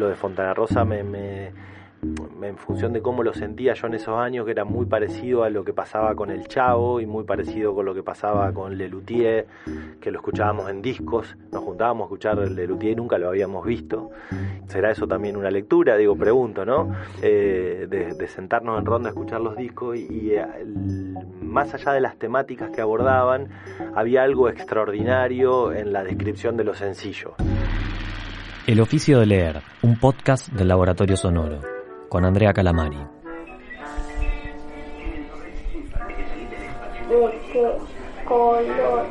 lo de Fontana Rosa me, en función de cómo lo sentía yo en esos años, que era muy parecido a lo que pasaba con el Chavo y muy parecido con lo que pasaba con Lelutier, que lo escuchábamos en discos, nos juntábamos a escuchar el Lelutier y nunca lo habíamos visto. ¿Será eso también una lectura? Digo, pregunto, ¿no? Eh, de, sentarnos en ronda a escuchar los discos y, eh, más allá de las temáticas que abordaban, había algo extraordinario en la descripción de lo sencillo. El oficio de leer, un podcast del Laboratorio Sonoro con Andrea Calamari. ¿De color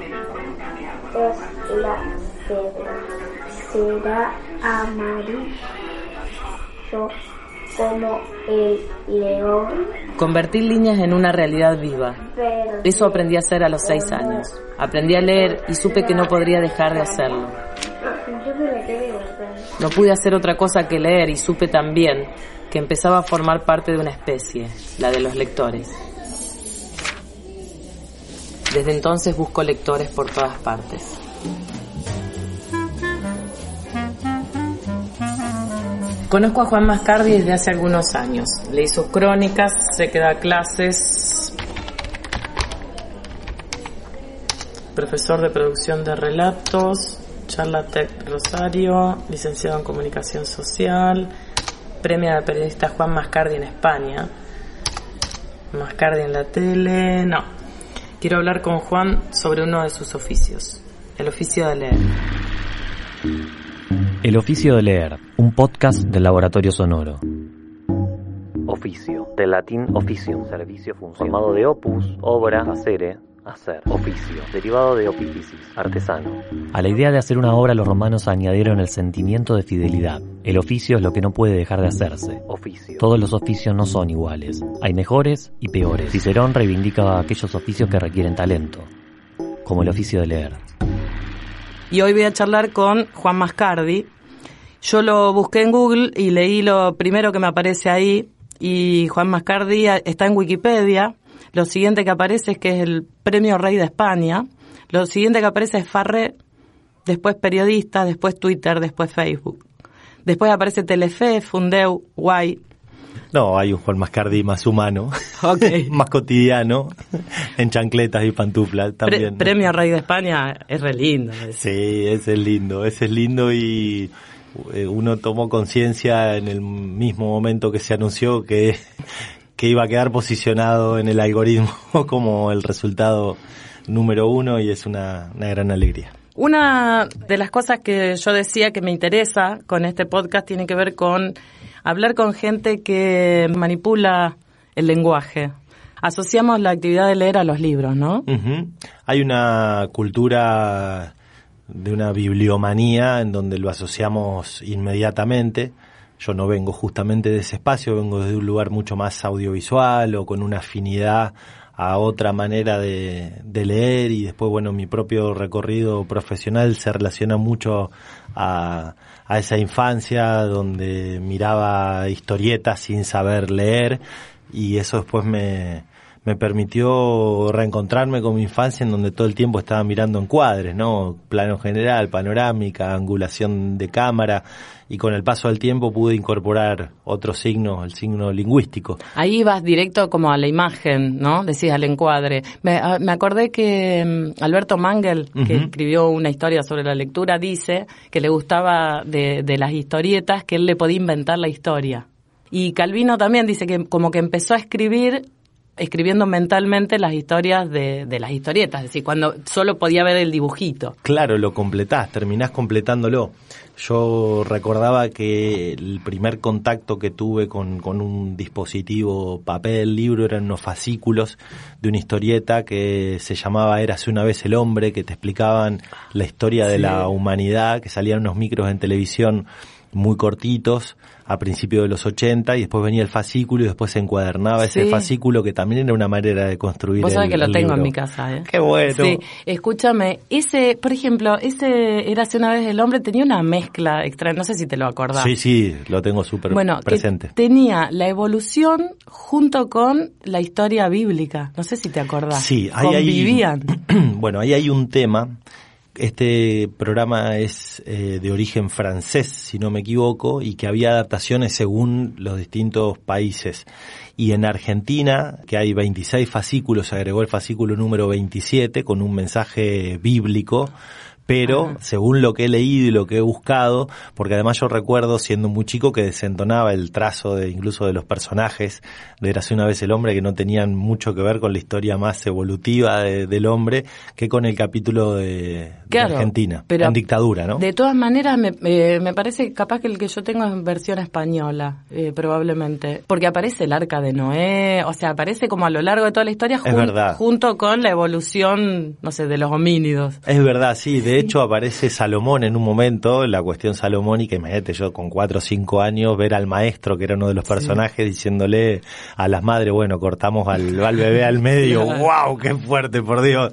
es la? ¿Será amarillo como el león? Convertir líneas en una realidad viva. Eso aprendí a hacer a los seis años. Aprendí a leer y supe que no podría dejar de hacerlo. No pude hacer otra cosa que leer y supe también que empezaba a formar parte de una especie, la de los lectores. Desde entonces busco lectores por todas partes. Conozco a Juan Mascardi desde hace algunos años. Leí sus crónicas, sé que da clases, profesor de producción de relatos, charla Tech Rosario, licenciado en comunicación social, premio de periodista Juan Mascardi en España. Mascardi en la tele, no. Quiero hablar con Juan sobre uno de sus oficios, el oficio de leer. El oficio de leer, un podcast del Laboratorio Sonoro. Oficio, del latín officium, servicio, función, formado de opus, obra, hacer hacer, oficio, derivado de opificis, artesano. A la idea de hacer una obra los romanos añadieron el sentimiento de fidelidad. El oficio es lo que no puede dejar de hacerse. Oficio. Todos los oficios no son iguales. Hay mejores y peores. Cicerón reivindica aquellos oficios que requieren talento, como el oficio de leer. Y hoy voy a charlar con Juan Mascardi. Yo lo busqué en Google y leí lo primero que me aparece ahí y Juan Mascardi está en Wikipedia lo siguiente que aparece es que es el premio Rey de España. Lo siguiente que aparece es Farre, después periodista, después Twitter, después Facebook. Después aparece Telefe, Fundeu, Guay. No, hay un Juan Mascardi más humano, más cotidiano, en chancletas y pantuflas también. Premio Rey de España es re lindo. Sí, ese es lindo, ese es lindo y eh, uno tomó conciencia en el mismo momento que se anunció que que iba a quedar posicionado en el algoritmo como el resultado número uno y es una, gran alegría. Una de las cosas que yo decía que me interesa con este podcast tiene que ver con hablar con gente que manipula el lenguaje. Asociamos la actividad de leer a los libros, ¿no? Hay una cultura de una bibliomanía en donde lo asociamos inmediatamente yo no vengo justamente de ese espacio, vengo de un lugar mucho más audiovisual o con una afinidad a otra manera de, leer y después, bueno, mi propio recorrido profesional se relaciona mucho a, a esa infancia donde miraba historietas sin saber leer y eso después me, me permitió reencontrarme con mi infancia en donde todo el tiempo estaba mirando encuadres, ¿no? Plano general, panorámica, angulación de cámara y con el paso del tiempo pude incorporar otro signo, el signo lingüístico. Ahí vas directo como a la imagen, ¿no? Decís al encuadre. Me, ah, acordé que mm, Alberto Mangel, que escribió una historia sobre la lectura, dice que le gustaba de, de las historietas que él le podía inventar la historia. Y Calvino también dice que como que empezó a escribir escribiendo mentalmente las historias de, de, las historietas, es decir, cuando solo podía ver el dibujito. Claro, lo completás, terminás completándolo. Yo recordaba que el primer contacto que tuve con, con un dispositivo papel, libro, eran unos fascículos de una historieta que se llamaba Érase una vez el hombre, que te explicaban la historia de la humanidad, que salían unos micros en televisión muy cortitos a principios de los 80 y después venía el fascículo y después se encuadernaba ese fascículo que también era una manera de construir Vos sabés que lo tengo en mi casa, ¿eh? Qué bueno. Sí, escúchame, ese, por ejemplo, ese era hace una vez el hombre tenía una mezcla extraña, no sé si te lo acordás. Sí, sí, lo tengo súper bueno, presente. tenía la evolución junto con la historia bíblica, no sé si te acordás. Sí, ahí Convivían. Hay, bueno, ahí hay un tema este programa es eh, de origen francés, si no me equivoco, y que había adaptaciones según los distintos países. Y en Argentina, que hay 26 fascículos, se agregó el fascículo número 27 con un mensaje bíblico pero según lo que he leído y lo que he buscado, porque además yo recuerdo siendo muy chico que desentonaba el trazo de incluso de los personajes de Érase una vez el hombre que no tenían mucho que ver con la historia más evolutiva del hombre que con el capítulo de, Argentina, pero en dictadura, ¿no? De todas maneras me, me parece capaz que el que yo tengo es versión española, eh, probablemente, porque aparece el arca de Noé, o sea, aparece como a lo largo de toda la historia junto con la evolución, no sé, de los homínidos. Es verdad, sí, de de hecho aparece Salomón en un momento, la cuestión salomónica, imagínate yo con cuatro o cinco años ver al maestro, que era uno de los personajes, diciéndole a las madres, bueno, cortamos al, bebé al medio, wow, qué fuerte, por Dios.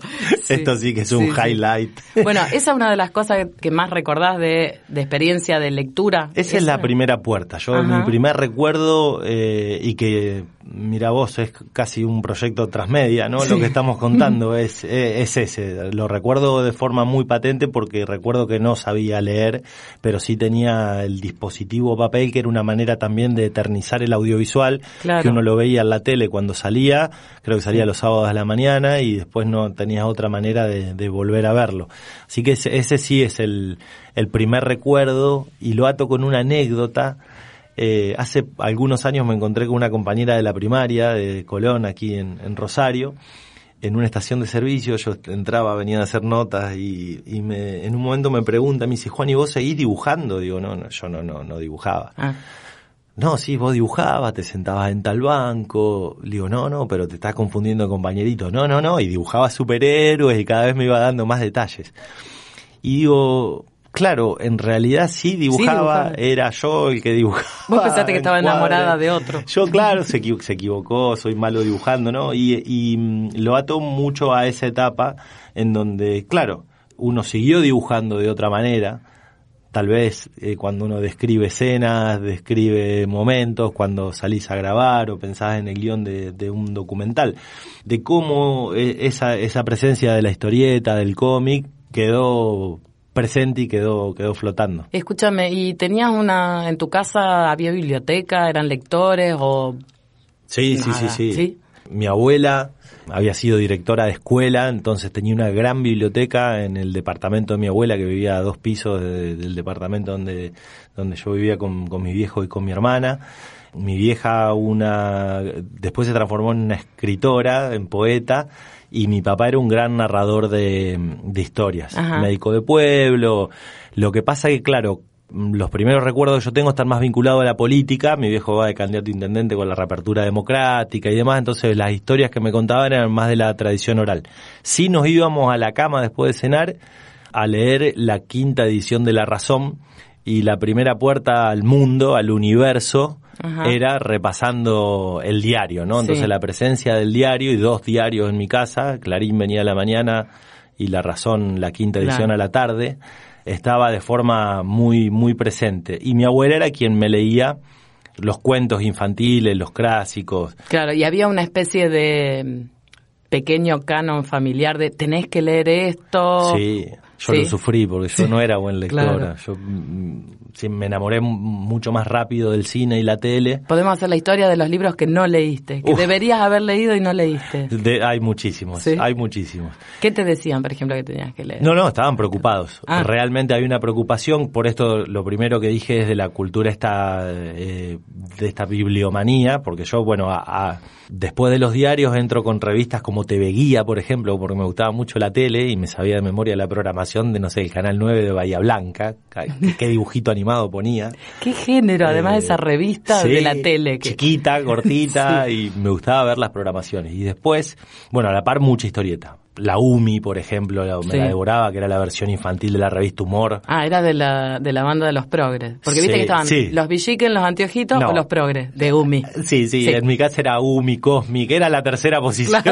Esto sí que es un highlight. Bueno, esa es una de las cosas que más recordás de, experiencia de lectura. Esa es la primera puerta. Yo, mi primer recuerdo, eh, y que mira vos, es casi un proyecto transmedia, ¿no? Lo que estamos contando es, es, ese. Lo recuerdo de forma muy patente porque recuerdo que no sabía leer, pero sí tenía el dispositivo papel, que era una manera también de eternizar el audiovisual, que uno lo veía en la tele cuando salía, creo que salía los sábados a la mañana y después no tenías otra manera de, volver a verlo. Así que ese, ese sí es el, el primer recuerdo y lo ato con una anécdota eh, hace algunos años me encontré con una compañera de la primaria de Colón, aquí en, Rosario, en una estación de servicio. Yo entraba, venía a hacer notas y, me, en un momento me pregunta, me dice, Juan, ¿y vos seguís dibujando? Digo, no, no yo no, no, no dibujaba. Ah. No, sí, vos dibujabas, te sentabas en tal banco. Digo, no, no, pero te estás confundiendo compañerito. No, no, no, y dibujaba superhéroes y cada vez me iba dando más detalles. Y digo, Claro, en realidad sí dibujaba, era yo el que dibujaba. Vos pensaste que estaba enamorada de otro. Yo, claro, se, se equivocó, soy malo dibujando, ¿no? Y, y mm, lo ato mucho a esa etapa en donde, claro, uno siguió dibujando de otra manera, tal vez eh, cuando uno describe escenas, describe momentos, cuando salís a grabar o pensás en el guion de, de un documental, de cómo eh, esa, esa presencia de la historieta, del cómic, quedó presente y quedó, quedó flotando. Escúchame, ¿y tenías una, en tu casa había biblioteca, eran lectores o...? Sí, sí, sí, sí, Mi abuela había sido directora de escuela, entonces tenía una gran biblioteca en el departamento de mi abuela, que vivía a dos pisos del departamento donde, donde yo vivía con, con mi viejo y con mi hermana mi vieja una después se transformó en una escritora, en poeta y mi papá era un gran narrador de, historias, médico de pueblo. Lo que pasa que, claro, los primeros recuerdos que yo tengo están más vinculados a la política. Mi viejo va de candidato a intendente con la reapertura democrática y demás, entonces las historias que me contaban eran más de la tradición oral. Sí nos íbamos a la cama después de cenar a leer la quinta edición de La Razón y la primera puerta al mundo, al universo, era repasando el diario, ¿no? Entonces la presencia del diario y dos diarios en mi casa, Clarín venía a la mañana y La Razón la quinta edición a la tarde, estaba de forma muy, muy presente. Y mi abuela era quien me leía los cuentos infantiles, los clásicos. Claro, y había una especie de pequeño canon familiar de tenés que leer esto. Sí, yo lo sufrí porque yo no era buen lectora. Yo mm, me enamoré mucho más rápido del cine y la tele. Podemos hacer la historia de los libros que no leíste, que deberías haber leído y no leíste. hay muchísimos, hay muchísimos. ¿Qué te decían, por ejemplo, que tenías que leer? No, no, estaban preocupados. Ah. Realmente hay una preocupación, por esto lo primero que dije es de la cultura esta, eh, de esta bibliomanía, porque yo, bueno, a, después de los diarios entro con revistas como TV Guía, por ejemplo, porque me gustaba mucho la tele y me sabía de memoria la programación de, no sé, el Canal 9 de Bahía Blanca, qué dibujito animado ponía. Qué género, además de esa eh, revista de la tele. Chiquita, cortita, y me gustaba ver las programaciones. Y después, bueno, a la par mucha historieta la UMI, por ejemplo, me la devoraba, que era la versión infantil de la revista Humor. Ah, era de la, de la banda de los progres. Porque viste que estaban los Villiquen, los anteojitos o los progres, de UMI. Sí, sí, en mi casa era UMI, Cosmic, era la tercera posición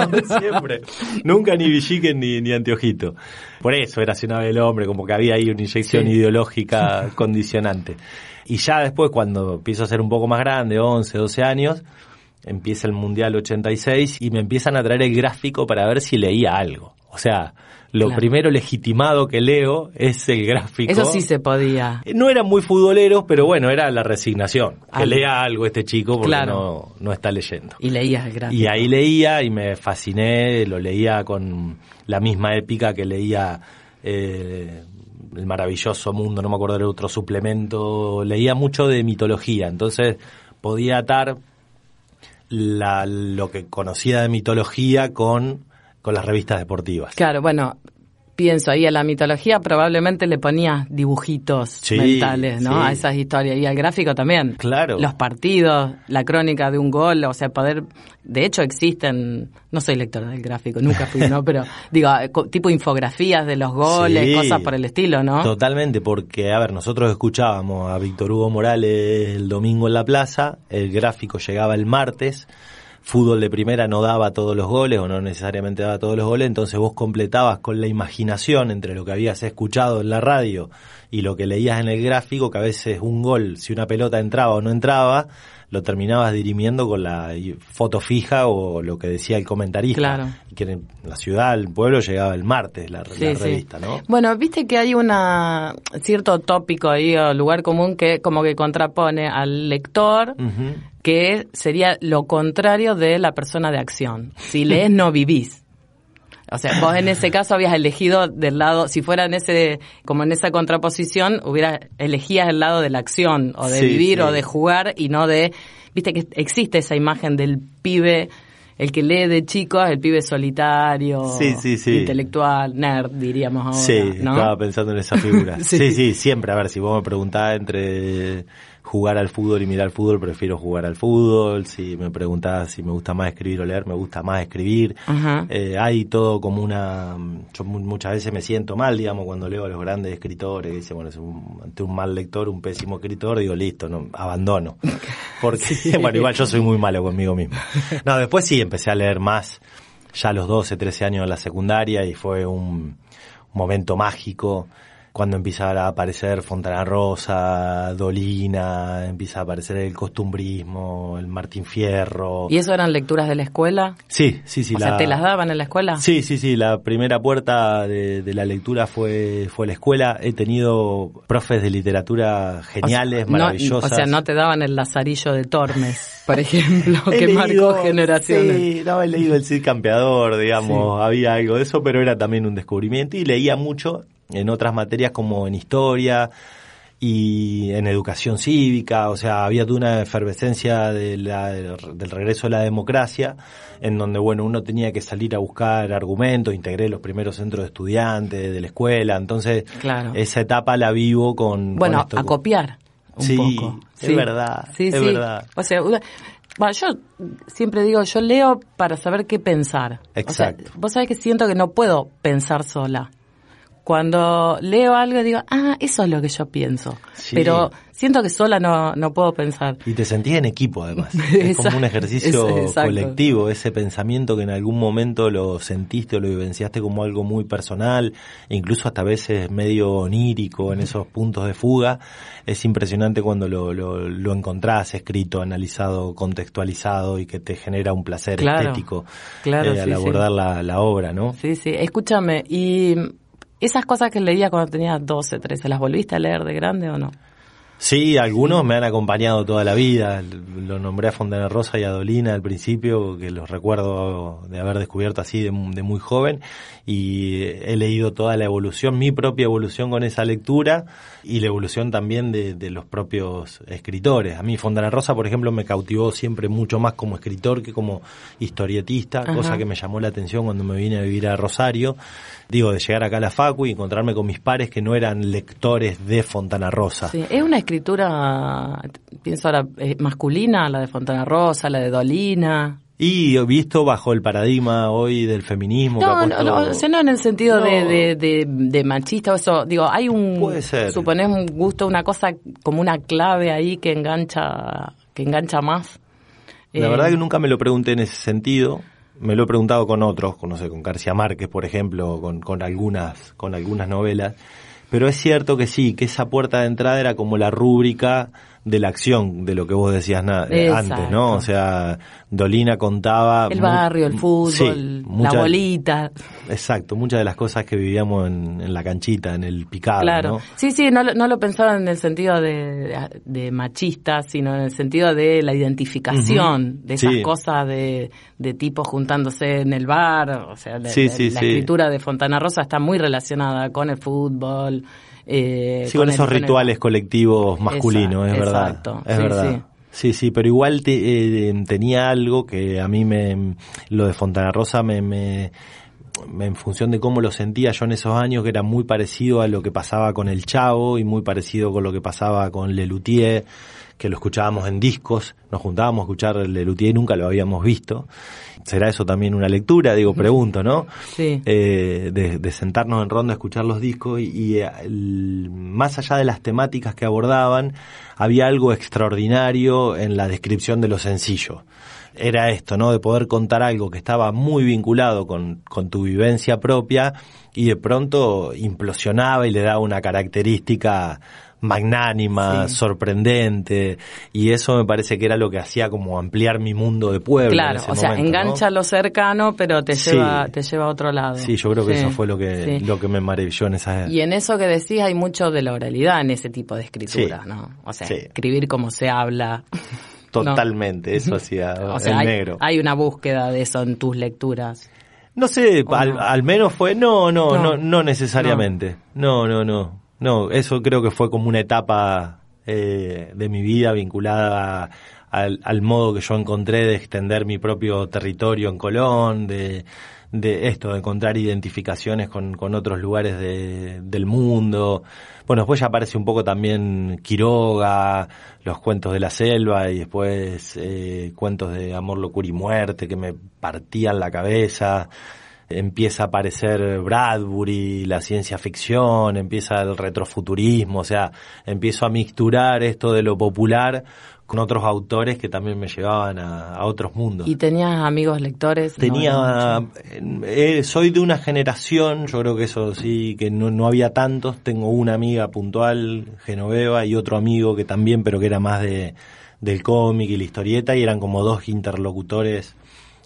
siempre. Nunca ni Villiquen ni, ni anteojito. Por eso era Ciudad del Hombre, como que había ahí una inyección ideológica condicionante. Y ya después, cuando empiezo a ser un poco más grande, 11, 12 años, empieza el Mundial 86 y me empiezan a traer el gráfico para ver si leía algo. O sea, lo Claro. primero legitimado que leo es el gráfico. Eso sí se podía. No eran muy futboleros, pero bueno, era la resignación. Que lea algo este chico porque Claro. no, no está leyendo. Y leías el gráfico. Y ahí leía y me fasciné, lo leía con la misma épica que leía eh, El maravilloso mundo, no me acuerdo del otro suplemento, leía mucho de mitología, entonces podía atar la, lo que conocía de mitología con, con las revistas deportivas. Claro, bueno, pienso ahí a la mitología probablemente le ponías dibujitos Sí, mentales, ¿no? sí. A esas historias. Y al gráfico también. Claro. Los partidos, la crónica de un gol, o sea, poder... De hecho existen, no soy lectora del gráfico, nunca fui, ¿no? Pero digo, eh, tipo infografías de los goles, Sí, cosas por el estilo, ¿no? Totalmente, porque, a ver, nosotros escuchábamos a Víctor Hugo Morales el domingo en la plaza, el gráfico llegaba el martes, fútbol de primera no daba todos los goles o no necesariamente daba todos los goles, entonces vos completabas con la imaginación entre lo que habías escuchado en la radio y lo que leías en el gráfico, que a veces un gol, si una pelota entraba o no entraba, lo terminabas dirimiendo con la foto fija o lo que decía el comentarista. Claro. Y que en la ciudad, el pueblo, llegaba el martes la, Sí, la sí. revista, ¿no? Bueno, viste que hay una cierto tópico ahí o lugar común que como que contrapone al lector que sería lo contrario de la persona de acción. Si lees no vivís. O sea, vos en ese caso habías elegido del lado, si fuera en ese, como en esa contraposición, hubieras elegías el lado de la acción, o de Sí, vivir, sí. o de jugar, y no de, viste que existe esa imagen del pibe, el que lee de chico, el pibe solitario, Sí, sí, sí. intelectual, nerd, diríamos ahora, Sí, ¿no? estaba pensando en esa figura. Sí. sí. sí, siempre. A ver, si vos me preguntás entre jugar al fútbol y mirar al fútbol, prefiero jugar al fútbol. Si me preguntás si me gusta más escribir o leer, me gusta más escribir. Eh, hay todo como una... Yo mu- muchas veces me siento mal, digamos, cuando leo a los grandes escritores, que dicen, bueno, es un, ante un mal lector, un pésimo escritor, digo, listo, no, abandono. Porque, bueno, igual yo soy muy malo conmigo mismo. No, después sí, empecé a leer más, ya a los 12, 13 años en la secundaria, y fue un momento mágico cuando empieza a aparecer Fontana Rosa, Dolina, empieza a aparecer el costumbrismo, el Martín Fierro. ¿Y eso eran lecturas de la escuela? Sí, sí, sí. o sea, la- ¿te las daban en la escuela? Sí, sí, sí. La primera puerta de, de la lectura fue, fue la escuela. He tenido profes de literatura geniales, O sea, no- maravillosas. o sea, no te daban el lazarillo de Tormes, por ejemplo, que leído- marcó generaciones. Sí, no, he leído El Cid Campeador, digamos, había algo de eso, pero era también un descubrimiento y leía mucho en otras materias como en historia y en educación cívica, o sea, había toda una efervescencia de la- del regreso a la democracia, en donde, bueno, uno tenía que salir a buscar argumentos, integré los primeros centros de estudiantes de la escuela, entonces Claro. esa etapa la vivo con... Bueno, con esto. a copiar un Sí, poco. es verdad, Sí, es sí. verdad. O sea, bueno, yo siempre digo, yo leo para saber qué pensar. Exacto. O sea, vos sabés que siento que no puedo pensar sola. Cuando leo algo digo, ah, eso es lo que yo pienso. Sí. Pero siento que sola no, no puedo pensar. Y te sentís en equipo, además. es como un ejercicio Es- colectivo, ese pensamiento que en algún momento lo sentiste o lo vivenciaste como algo muy personal, incluso hasta a veces medio onírico en esos puntos de fuga. Es impresionante cuando lo, lo, lo encontrás escrito, analizado, contextualizado y que te genera un placer Claro, estético claro, eh, al sí, sí. abordar la, la obra, ¿no? Sí, sí. Escúchame, ¿y esas cosas que leías cuando tenías 12, 13, las volviste a leer de grande o no? Sí, algunos me han acompañado toda la vida. Lo nombré a Fontana Rosa y a Dolina al principio, que los recuerdo de haber descubierto así de muy joven. Y he leído toda la evolución, mi propia evolución con esa lectura y la evolución también de, de los propios escritores. A mí Fontana Rosa, por ejemplo, me cautivó siempre mucho más como escritor que como historietista, Ajá. cosa que me llamó la atención cuando me vine a vivir a Rosario. Digo, de llegar acá a la Facu y encontrarme con mis pares que no eran lectores de Fontana Rosa. Sí, es una escritura, pienso ahora, eh, masculina, la de Fontana Rosa, la de Dolina. Y visto bajo el paradigma hoy del feminismo. que ha No, no, puesto- no, o sea, no en el sentido de, No. de, de, de machista o eso. Digo, hay un, Puede ser. suponés un gusto, una cosa como una clave ahí que engancha, que engancha más. La Eh, verdad que nunca me lo pregunté en ese sentido. Me lo he preguntado con otros, con, no sé, con García Márquez, por ejemplo, con, con algunas, con algunas novelas. Pero es cierto que sí, que esa puerta de entrada era como la rúbrica de la acción de lo que vos decías Exacto. antes, ¿no? O sea, Dolina contaba... El barrio, el fútbol, Sí, la bolita. Exacto, muchas de las cosas que vivíamos en, en la canchita, en el picado, Claro. ¿no? Sí, sí, no, lo- no lo pensaba en el sentido de, de machista, sino en el sentido de la identificación, de esas Sí. cosas de, de tipos juntándose en el bar. O sea, la, Sí, la- sí, la sí. escritura de Fontana Rosa está muy relacionada con el fútbol. Eh, Sí, con, esos el- rituales colectivos masculinos, es verdad. exacto. Es Sí, verdad. sí. Sí, sí, pero igual te- eh, tenía algo que a mí me, lo de Fontana Rosa me, me, me- en función de cómo lo sentía yo en esos años, que era muy parecido a lo que pasaba con el Chavo y muy parecido con lo que pasaba con Lelutier, que lo escuchábamos en discos, nos juntábamos a escuchar Lelutier y nunca lo habíamos visto. ¿Será eso también una lectura? Digo, pregunto, ¿no? Sí. eh, de, de sentarnos en ronda a escuchar los discos y, y, eh, el- más allá de las temáticas que abordaban, había algo extraordinario en la descripción de lo sencillo. Era esto, ¿no? De poder contar algo que estaba muy vinculado con, con tu vivencia propia y de pronto implosionaba y le daba una característica magnánima, Sí. sorprendente, y eso me parece que era lo que hacía como ampliar mi mundo de pueblo. en Claro, ese o sea, engancha lo cercano, pero te Sí. lleva, te lleva a otro lado. Sí, yo creo que Sí, eso fue lo que, lo que me maravilló en esa Y en eso que decís hay mucho de la oralidad en ese tipo de escritura. ¿no? O sea, escribir como se habla. Totalmente, eso hacía O sea, el hay, negro. hay una búsqueda de eso en tus lecturas. No sé, ¿O al, no? al menos fue, no, no, No. no, no, necesariamente. No, no, no. No, eso creo que fue como una etapa eh, de mi vida vinculada al, al modo que yo encontré de extender mi propio territorio en Colón, de, de esto, de encontrar identificaciones con, con otros lugares de- del mundo. Bueno, después ya aparece un poco también Quiroga, los cuentos de la selva y después eh, cuentos de amor, locura y muerte que me partían la cabeza. Empieza a aparecer Bradbury, la ciencia ficción, empieza el retrofuturismo, o sea, empiezo a mixturar esto de lo popular con otros autores que también me llevaban a, a otros mundos. ¿Y tenías amigos lectores? Tenía, no mucho. eh, soy de una generación, yo creo que eso sí, que no, no había tantos. Tengo una amiga puntual, Genoveva, y otro amigo que también, pero que era más de del cómic y la historieta, y eran como dos interlocutores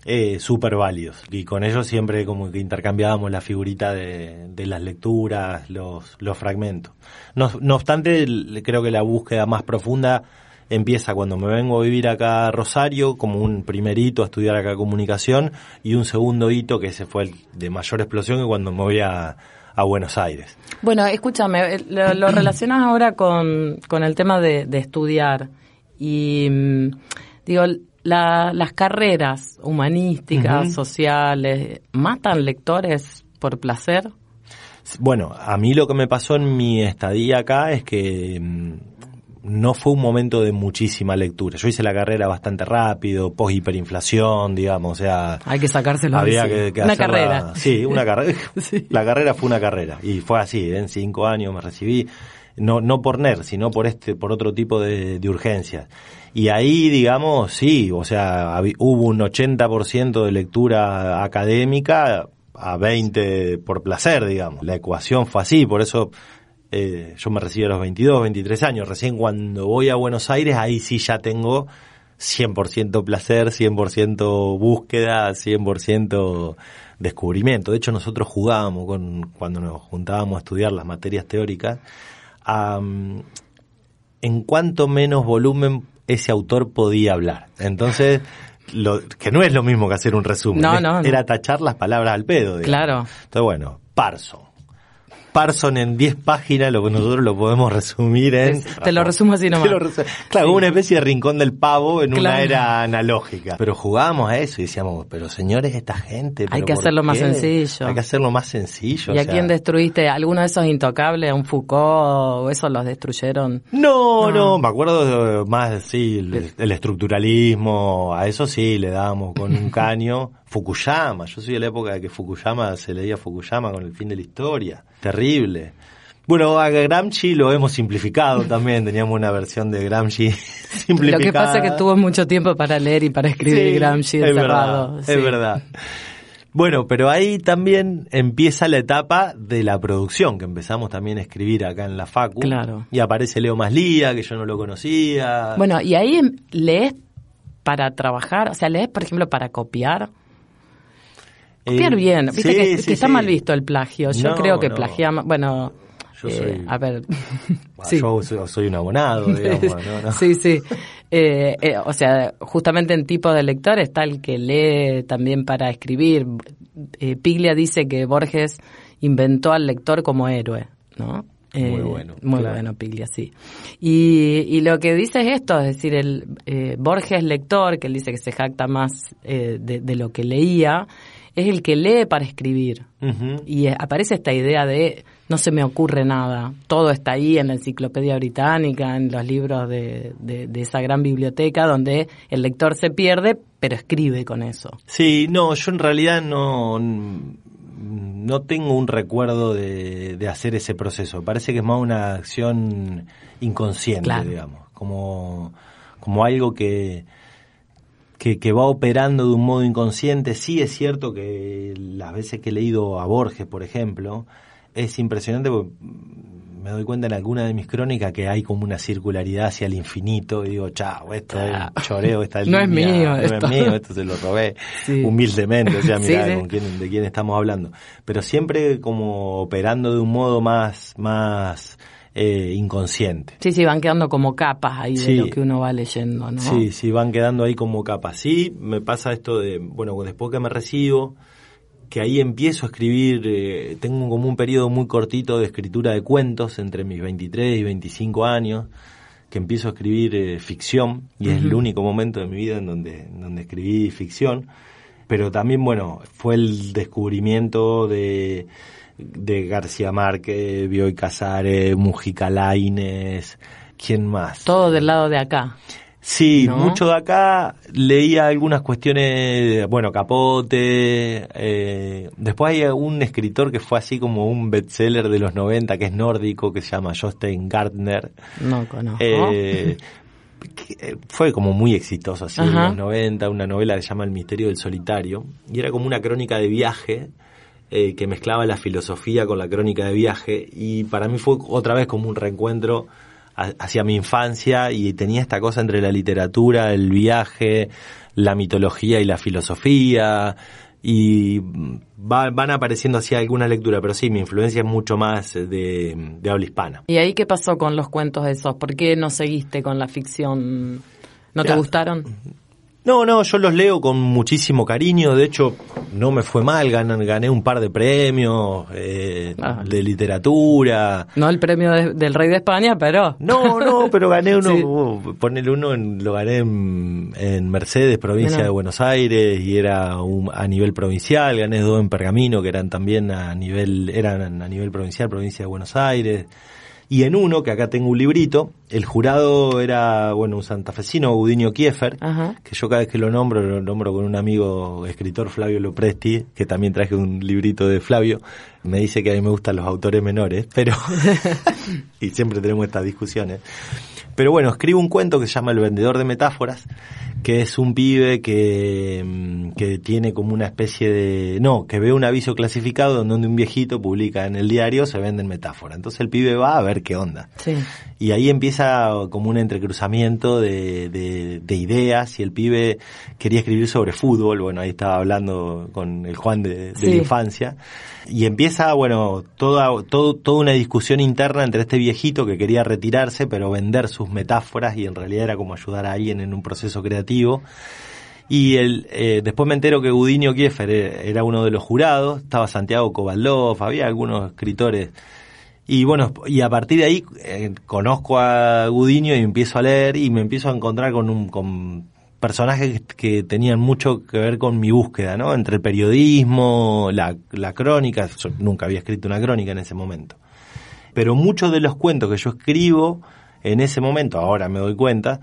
eh, súper válidos. Y con ellos siempre como que intercambiábamos la figurita de, de las lecturas, los, los fragmentos. No, no obstante, el- creo que la búsqueda más profunda empieza cuando me vengo a vivir acá a Rosario, como un primer hito a estudiar acá comunicación, y un segundo hito que ese fue el de mayor explosión que cuando me voy a, a Buenos Aires. Bueno, escúchame, eh, lo, lo relacionas ahora con, con el tema de, de estudiar. Y mm, digo, la- las carreras humanísticas, sociales, ¿matan lectores por placer? Bueno, a mí lo que me pasó en mi estadía acá es que mm, no fue un momento de muchísima lectura. Yo hice la carrera bastante rápido, post hiperinflación, digamos, o sea, Hay que sacárselo había que, Una hacerla- carrera. Sí, una carrera. Sí. La carrera fue una carrera y fue así. En cinco años me recibí, no no por NER, sino por este, por otro tipo de, de urgencias. Y ahí, digamos, sí, o sea, hubo un 80% de lectura académica a 20 por placer, digamos. La ecuación fue así, por eso eh, yo me recibí a los 22, 23 años. Recién cuando voy a Buenos Aires, ahí sí ya tengo 100% placer, 100% búsqueda, 100% descubrimiento. De hecho, nosotros jugábamos con, cuando nos juntábamos a estudiar las materias teóricas, en cuánto menos volumen ese autor podía hablar. Entonces, lo, que no es lo mismo que hacer un resumen. No, no, no. Era tachar las palabras al pedo. digamos. Claro. Entonces, bueno, Parson. Parson en 10 páginas, lo que nosotros lo podemos resumir en... Te lo resumo así nomás. Claro, una especie de rincón del pavo en una era analógica. Pero jugábamos a eso y decíamos, pero señores, esta gente... Hay ¿pero que hacerlo más sencillo. Hay que hacerlo más sencillo. ¿Y o a sea, quién destruiste? ¿Alguno de esos intocables? ¿A un Foucault? ¿O esos los destruyeron? No, No. no, me acuerdo de- más, sí, el, el estructuralismo, a eso sí le dábamos con un caño. Fukuyama, yo soy de la época de que Fukuyama se leía Fukuyama con el fin de la historia. Terrible. Bueno, a Gramsci lo hemos simplificado también, teníamos una versión de Gramsci simplificada. Lo que pasa es que tuvo mucho tiempo para leer y para escribir Sí, Gramsci es encerrado. verdad, sí. Es verdad. Bueno, pero ahí también empieza la etapa de la producción, que empezamos también a escribir acá en la Facu. Claro. Y aparece Leo Maslía, que yo no lo conocía. Bueno, y ahí em- lees para trabajar, o sea, lees, por ejemplo, para copiar. Copiar Eh, bien, viste sí, que, sí, está sí. mal visto el plagio. Yo No, creo que no. plagiamos, bueno, Yo eh, soy- a ver, sí. Yo soy, un abonado, digamos. ¿no? No. Sí, sí. Eh, eh, o sea, justamente en tipo de lector está el que lee también para escribir. Eh, Piglia dice que Borges inventó al lector como héroe, ¿no? Muy bueno, Muy claro. bueno, Piglia, sí. Y, y lo que dice es esto, es decir, el eh, Borges lector, que él dice que se jacta más eh, de, de lo que leía, es el que lee para escribir. Y eh, aparece esta idea de no se me ocurre nada, todo está ahí en la enciclopedia británica, en los libros de, de- de esa gran biblioteca donde el lector se pierde, pero escribe con eso. Sí, no, yo en realidad no, no tengo un recuerdo de, de hacer ese proceso. Parece que es más una acción inconsciente, Claro. digamos, como, como algo que, que, que va operando de un modo inconsciente. Sí es cierto que las veces que he leído a Borges, por ejemplo, es impresionante porque me doy cuenta en alguna de mis crónicas que hay como una circularidad hacia el infinito y digo, chao, esto es choreo, esta No es mío no esto". es mío, esto se lo robé Sí. humildemente, o sea, Sí, mirá sí. con quién, de quién estamos hablando. Pero siempre como operando de un modo más, más eh, inconsciente. Sí, sí, van quedando como capas ahí Sí. de lo que uno va leyendo, ¿no? Sí, sí, van quedando ahí como capas. Sí, me pasa esto de, bueno, después que me recibo, que ahí empiezo a escribir, eh, tengo como un periodo muy cortito de escritura de cuentos entre mis 23 y 25 años, que empiezo a escribir eh, ficción, y es el único momento de mi vida en donde, en donde escribí ficción. Pero también, bueno, fue el descubrimiento de, de García Márquez, Bioy Casares, Mujica Lainez, ¿quién más? Todo del lado de acá. Sí, ¿no? mucho de acá leía algunas cuestiones, bueno, Capote, eh, después hay un escritor que fue así como un bestseller de los 90 que es nórdico, que se llama Jostein Gardner, No conozco. eh, eh, fue como muy exitoso así en los 90, una novela que se llama El misterio del solitario, y era como una crónica de viaje eh, que mezclaba la filosofía con la crónica de viaje, y para mí fue otra vez como un reencuentro ha- hacia mi infancia y tenía esta cosa entre la literatura, el viaje, la mitología y la filosofía y va- van apareciendo así algunas lecturas, pero sí, mi influencia es mucho más de, de habla hispana. ¿Y ahí qué pasó con los cuentos esos? ¿Por qué no seguiste con la ficción? ¿No te gustaron? No, no, yo los leo con muchísimo cariño, de hecho no me fue mal, ganan, gané un par de premios eh, Ah. de literatura. No el premio de- del Rey de España, pero... No, no, pero gané uno, Sí. uh, ponele uno, en- lo gané en, en Mercedes, provincia de Buenos Aires, y era un- a nivel provincial, gané dos en Pergamino, que eran también a nivel, eran a nivel provincial, provincia de Buenos Aires. Y en uno, que acá tengo un librito, el jurado era, bueno, un santafesino, Gudiño Kiefer, Ajá. que yo cada vez que lo nombro, lo nombro con un amigo escritor, Flavio Lopresti, que también traje un librito de Flavio, me dice que a mí me gustan los autores menores, pero... y siempre tenemos estas discusiones. Pero bueno, escribo un cuento que se llama El vendedor de metáforas, que es un pibe que, mm, que tiene como una especie de... No, que ve un aviso clasificado donde un viejito publica en el diario se venden metáforas. Entonces el pibe va a ver qué onda. Sí. Y ahí empieza como un entrecruzamiento de, de, de ideas y el pibe quería escribir sobre fútbol, bueno, ahí estaba hablando con el Juan de, de Sí. la infancia, y empieza, bueno, toda, todo, toda una discusión interna entre este viejito que quería retirarse pero vender sus metáforas y en realidad era como ayudar a alguien en un proceso creativo. Y el, eh, después me entero que Gudiño Kiefer era era uno de los jurados, estaba Santiago Kovaldov, había algunos escritores y bueno, y a partir de ahí eh, conozco a Gudiño y empiezo a leer y me empiezo a encontrar con un con personajes que tenían mucho que ver con mi búsqueda, ¿no? Entre el periodismo, la, la crónica, yo nunca había escrito una crónica en ese momento. Pero muchos de los cuentos que yo escribo en ese momento, ahora me doy cuenta,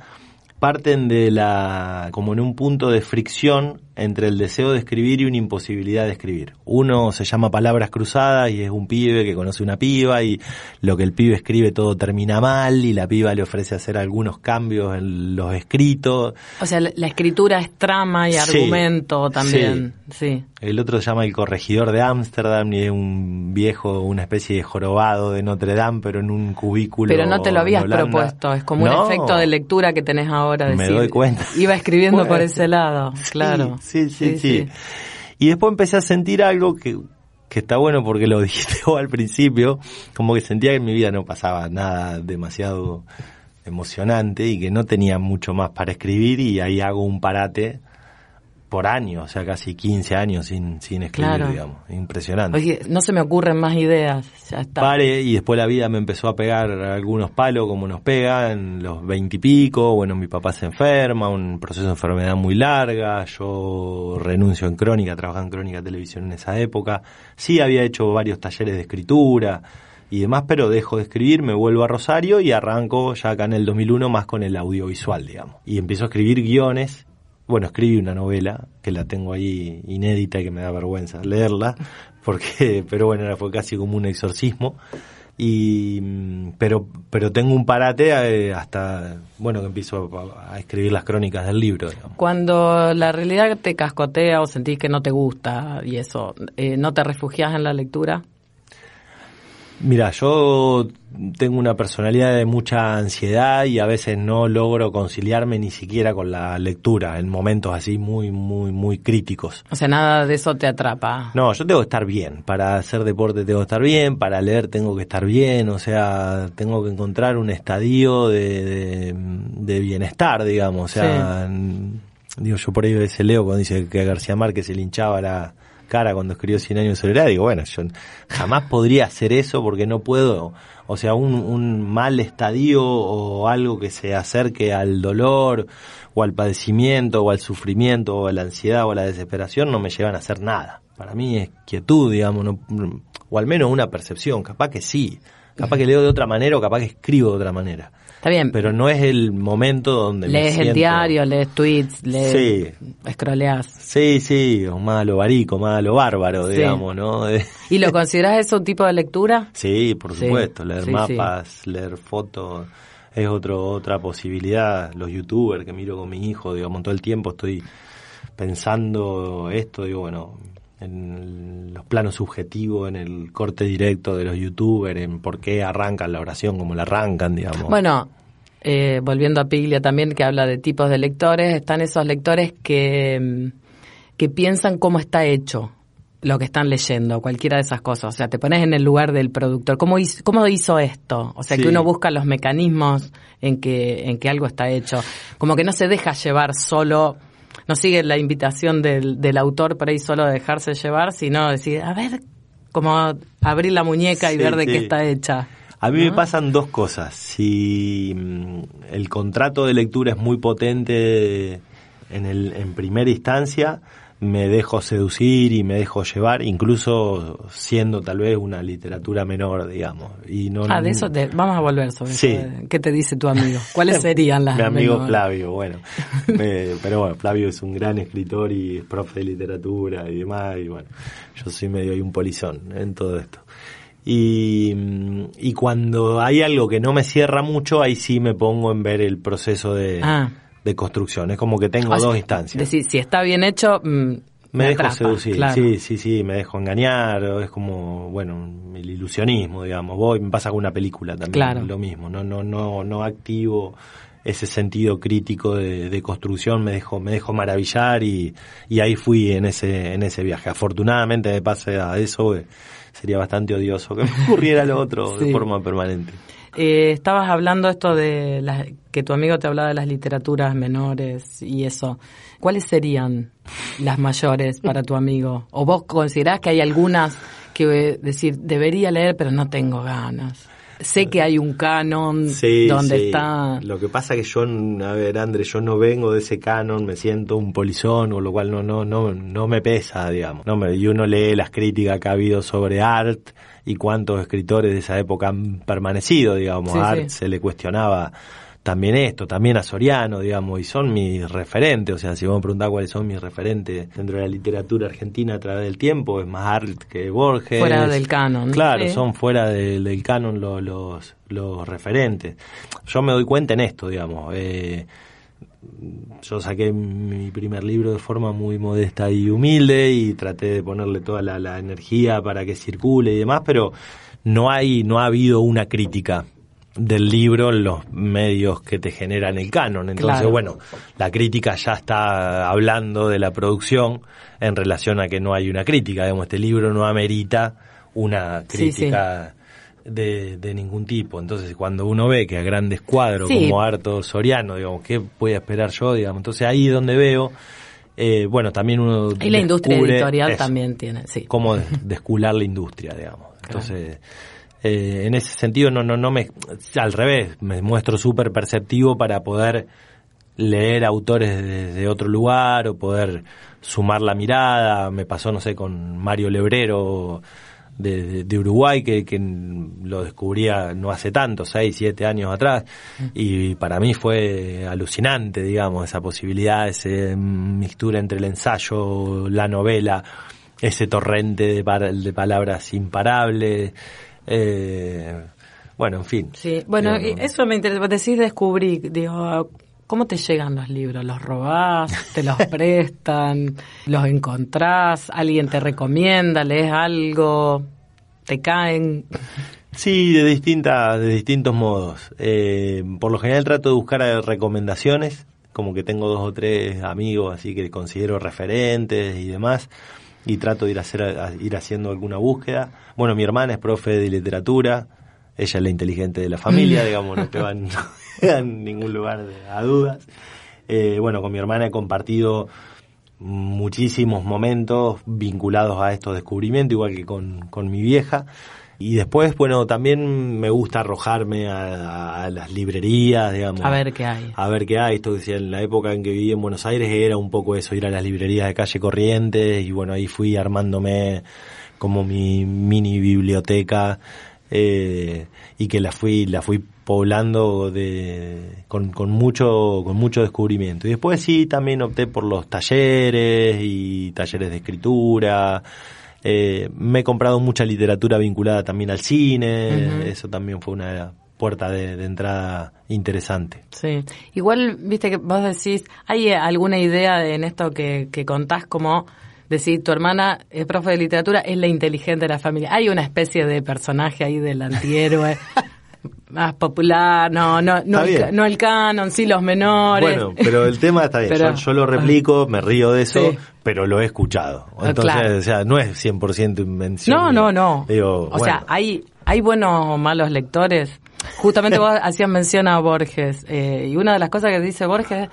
parten de la, como en un punto de fricción entre el deseo de escribir y una imposibilidad de escribir. Uno se llama Palabras Cruzadas y es un pibe que conoce una piba y lo que el pibe escribe todo termina mal y la piba le ofrece hacer algunos cambios en los escritos. O sea, la, escritura es trama y Sí, argumento también. Sí. El otro se llama El Corregidor de Ámsterdam y es un viejo, una especie de jorobado de Notre Dame, pero en un cubículo. Pero no te lo habías propuesto, es como No. un efecto de lectura que tenés ahora. Me decir, doy cuenta. Iba escribiendo por ese lado, claro. Sí, sí, sí, Y después empecé a sentir algo que, que está bueno porque lo dijiste vos al principio, como que sentía que en mi vida no pasaba nada demasiado emocionante y que no tenía mucho más para escribir y ahí hago un parate por año, o sea, casi 15 años sin, sin escribir, Claro. digamos. Impresionante. Oye, no se me ocurren más ideas, ya está. Pare y después la vida me empezó a pegar algunos palos como nos pegan, los veintipico, bueno, mi papá se enferma, un proceso de enfermedad muy larga, yo renuncio en Crónica, trabajaba en Crónica Televisión en esa época, sí había hecho varios talleres de escritura y demás, pero dejo de escribir, me vuelvo a Rosario y arranco ya acá en el 2001 más con el audiovisual, digamos. Y empiezo a escribir guiones bueno, escribí una novela que la tengo ahí inédita y que me da vergüenza leerla, porque, pero bueno, era- fue casi como un exorcismo. Y, mm, pero, pero tengo un parate eh, hasta, bueno, que empiezo a, escribir las crónicas del libro. Cuando la realidad te cascotea o sentís que no te gusta y eso, eh, ¿no te refugias en la lectura? Mira, yo tengo una personalidad de mucha ansiedad y a veces no logro conciliarme ni siquiera con la lectura en momentos así muy, muy, muy críticos. O sea, nada de eso te atrapa. No, yo tengo que estar bien. Para hacer deporte tengo que estar bien, para leer tengo que estar bien, o sea, tengo que encontrar un estadio de, de, de bienestar, digamos. O sea, digo, yo por ahí a veces leo cuando dice que García Márquez se le hinchaba la cara cuando escribió Cien años de soledad, digo, bueno, yo jamás podría hacer eso porque no puedo, o sea, un, un mal estadio o algo que se acerque al dolor o al padecimiento o al sufrimiento o a la ansiedad o a la desesperación no me llevan a hacer nada. Para mí es quietud, digamos, no- o al menos una percepción, capaz que sí, capaz que leo de otra manera o capaz que escribo de otra manera. Está bien, Pero no es el momento donde me lees el diario, lees tweets, lees, Sí. scrolleás. Sí, sí, o más a lo barico, más a lo bárbaro, Sí. digamos, ¿no? ¿Y lo consideras eso un tipo de lectura? Sí, por Sí, supuesto, leer sí, mapas, leer fotos, es otro, otra posibilidad. Los youtubers que miro con mi hijo, digamos, todo el tiempo estoy pensando esto, digo, bueno, en los planos subjetivos, en el corte directo de los youtubers, en por qué arrancan la oración como la arrancan, digamos. Bueno, eh, volviendo a Piglia también, que habla de tipos de lectores, están esos lectores que, mm, que piensan cómo está hecho lo que están leyendo, cualquiera de esas cosas. O sea, te pones en el lugar del productor. ¿Cómo hizo, cómo hizo esto? O sea, Sí. que uno busca los mecanismos en que, en que algo está hecho. Como que no se deja llevar solo, no sigue la invitación del, del autor por ahí solo de dejarse llevar, sino decir, a ver, como abrir la muñeca y Sí, ver de qué está hecha. A mí me pasan dos cosas. Si mm, el contrato de lectura es muy potente en, el, en primera instancia, me dejo seducir y me dejo llevar, incluso siendo tal vez una literatura menor, digamos. Y no, Ah, de eso te- vamos a volver sobre Sí. eso. ¿Qué te dice tu amigo? ¿Cuáles serían las Mi amigo menores? Flavio, bueno. Pero bueno, Flavio es un gran escritor y es profe de literatura y demás. Y bueno, yo soy medio ahí un polizón en todo esto. Y, mm, y cuando hay algo que no me cierra mucho, ahí sí me pongo en ver el proceso de, Ah. De construcción. Es como que tengo O sea, dos instancias. Decir, si está bien hecho, mm, me dejo atrapa, seducir, claro. sí, sí, sí, me dejo engañar, es como, bueno, el ilusionismo, digamos, voy, me pasa con una película también, Claro. lo mismo, no, no, no, no activo ese sentido crítico de, de construcción, me dejo, me dejo maravillar y, y ahí fui en ese, en ese viaje. Afortunadamente me pasa a eso, eh, sería bastante odioso que me ocurriera lo otro Sí. de forma permanente. Eh, estabas hablando esto de las- que tu amigo te hablaba de las literaturas menores y eso. ¿Cuáles serían las mayores para tu amigo? ¿O vos considerás que hay algunas que eh, decir debería leer pero no tengo ganas? Sé que hay un canon Sí, donde sí. está... Lo que pasa que yo, a ver, André, yo no vengo de ese canon, me siento un polizón, con lo cual no, no, no, no me pesa, digamos. No me, y uno lee las críticas que ha habido sobre Art y cuántos escritores de esa época han permanecido, digamos. Sí, a Art sí. se le cuestionaba también esto, también a Soriano, digamos, y son mis referentes, o sea, si vos me preguntás cuáles son mis referentes dentro de la literatura argentina a través del tiempo, es más Art que Borges. Fuera del canon. Claro, Sí. son fuera del, del canon lo- los, los referentes. Yo me doy cuenta en esto, digamos. eh, yo saqué mi primer libro de forma muy modesta y humilde y traté de ponerle toda la, la energía para que circule y demás, pero no hay, no ha habido una crítica del libro en los medios que te generan el canon. Entonces, Claro. bueno, la crítica ya está hablando de la producción en relación a que no hay una crítica. Digamos, este libro no amerita una Sí, crítica De, de ningún tipo. Entonces, cuando uno ve que a grandes cuadros Sí. como Harto Soriano, digamos, ¿qué voy a esperar yo? Digamos, entonces ahí es donde veo, eh, bueno, también uno. Y la industria editorial eso, también tiene, sí. Cómo des- descular la industria, digamos. Entonces, eh, en ese sentido, no, no, no me. Al revés, me muestro súper perceptivo para poder leer autores de, de otro lugar o poder sumar la mirada. Me pasó, no sé, con Mario Lebrero de, Uruguay, que, que lo descubría no hace tanto, seis, siete años atrás, y para mí fue alucinante, digamos, esa posibilidad, esa mixtura entre el ensayo, la novela, ese torrente de, par- de palabras imparables. eh, bueno, en fin. Sí, bueno, y eso me interesa. Decís descubrí, digo, ¿cómo te llegan los libros? ¿Los robás? ¿Te los prestan? ¿Los encontrás? ¿Alguien te recomienda? ¿Lees algo? ¿Te caen? Sí, de distintas, de distintos modos. Eh, por lo general trato de buscar recomendaciones, como que tengo dos o tres amigos así que considero referentes y demás, y trato de ir a hacer, a ir haciendo alguna búsqueda. Bueno, mi hermana es profe de literatura, ella es la inteligente de la familia, digamos, no te va en, ningún lugar de- a dudas. Eh, bueno, con mi hermana he compartido muchísimos momentos vinculados a estos descubrimientos, igual que con, con mi vieja. Y después, bueno, también me gusta arrojarme a, a las librerías, digamos. A ver qué hay. A ver qué hay. Esto decía, en la época en que viví en Buenos Aires era un poco eso, ir a las librerías de calle Corrientes y bueno, ahí fui armándome como mi mini biblioteca eh, y que la fui la fui poblando de con, con mucho con mucho descubrimiento. Y después sí también opté por los talleres y talleres de escritura. Eh, me he comprado mucha literatura vinculada también al cine. Eso también fue una puerta de, de entrada interesante. Sí. Igual, viste que vos decís, ¿hay alguna idea de- en esto que, que contás como decir, tu hermana es profe de literatura, es la inteligente de la familia? ¿Hay una especie de personaje ahí del antihéroe más popular? No, no, no, el, no el canon, sí los menores. Bueno, pero el tema está bien. Pero- yo, yo lo replico, me río de eso, Sí. pero lo he escuchado. Ah, Entonces, claro. o sea, no es 100% invención. No, no, no. Digo, o sea, hay, hay buenos o malos lectores. Justamente vos hacías mención a Borges, eh, y una de las cosas que dice Borges,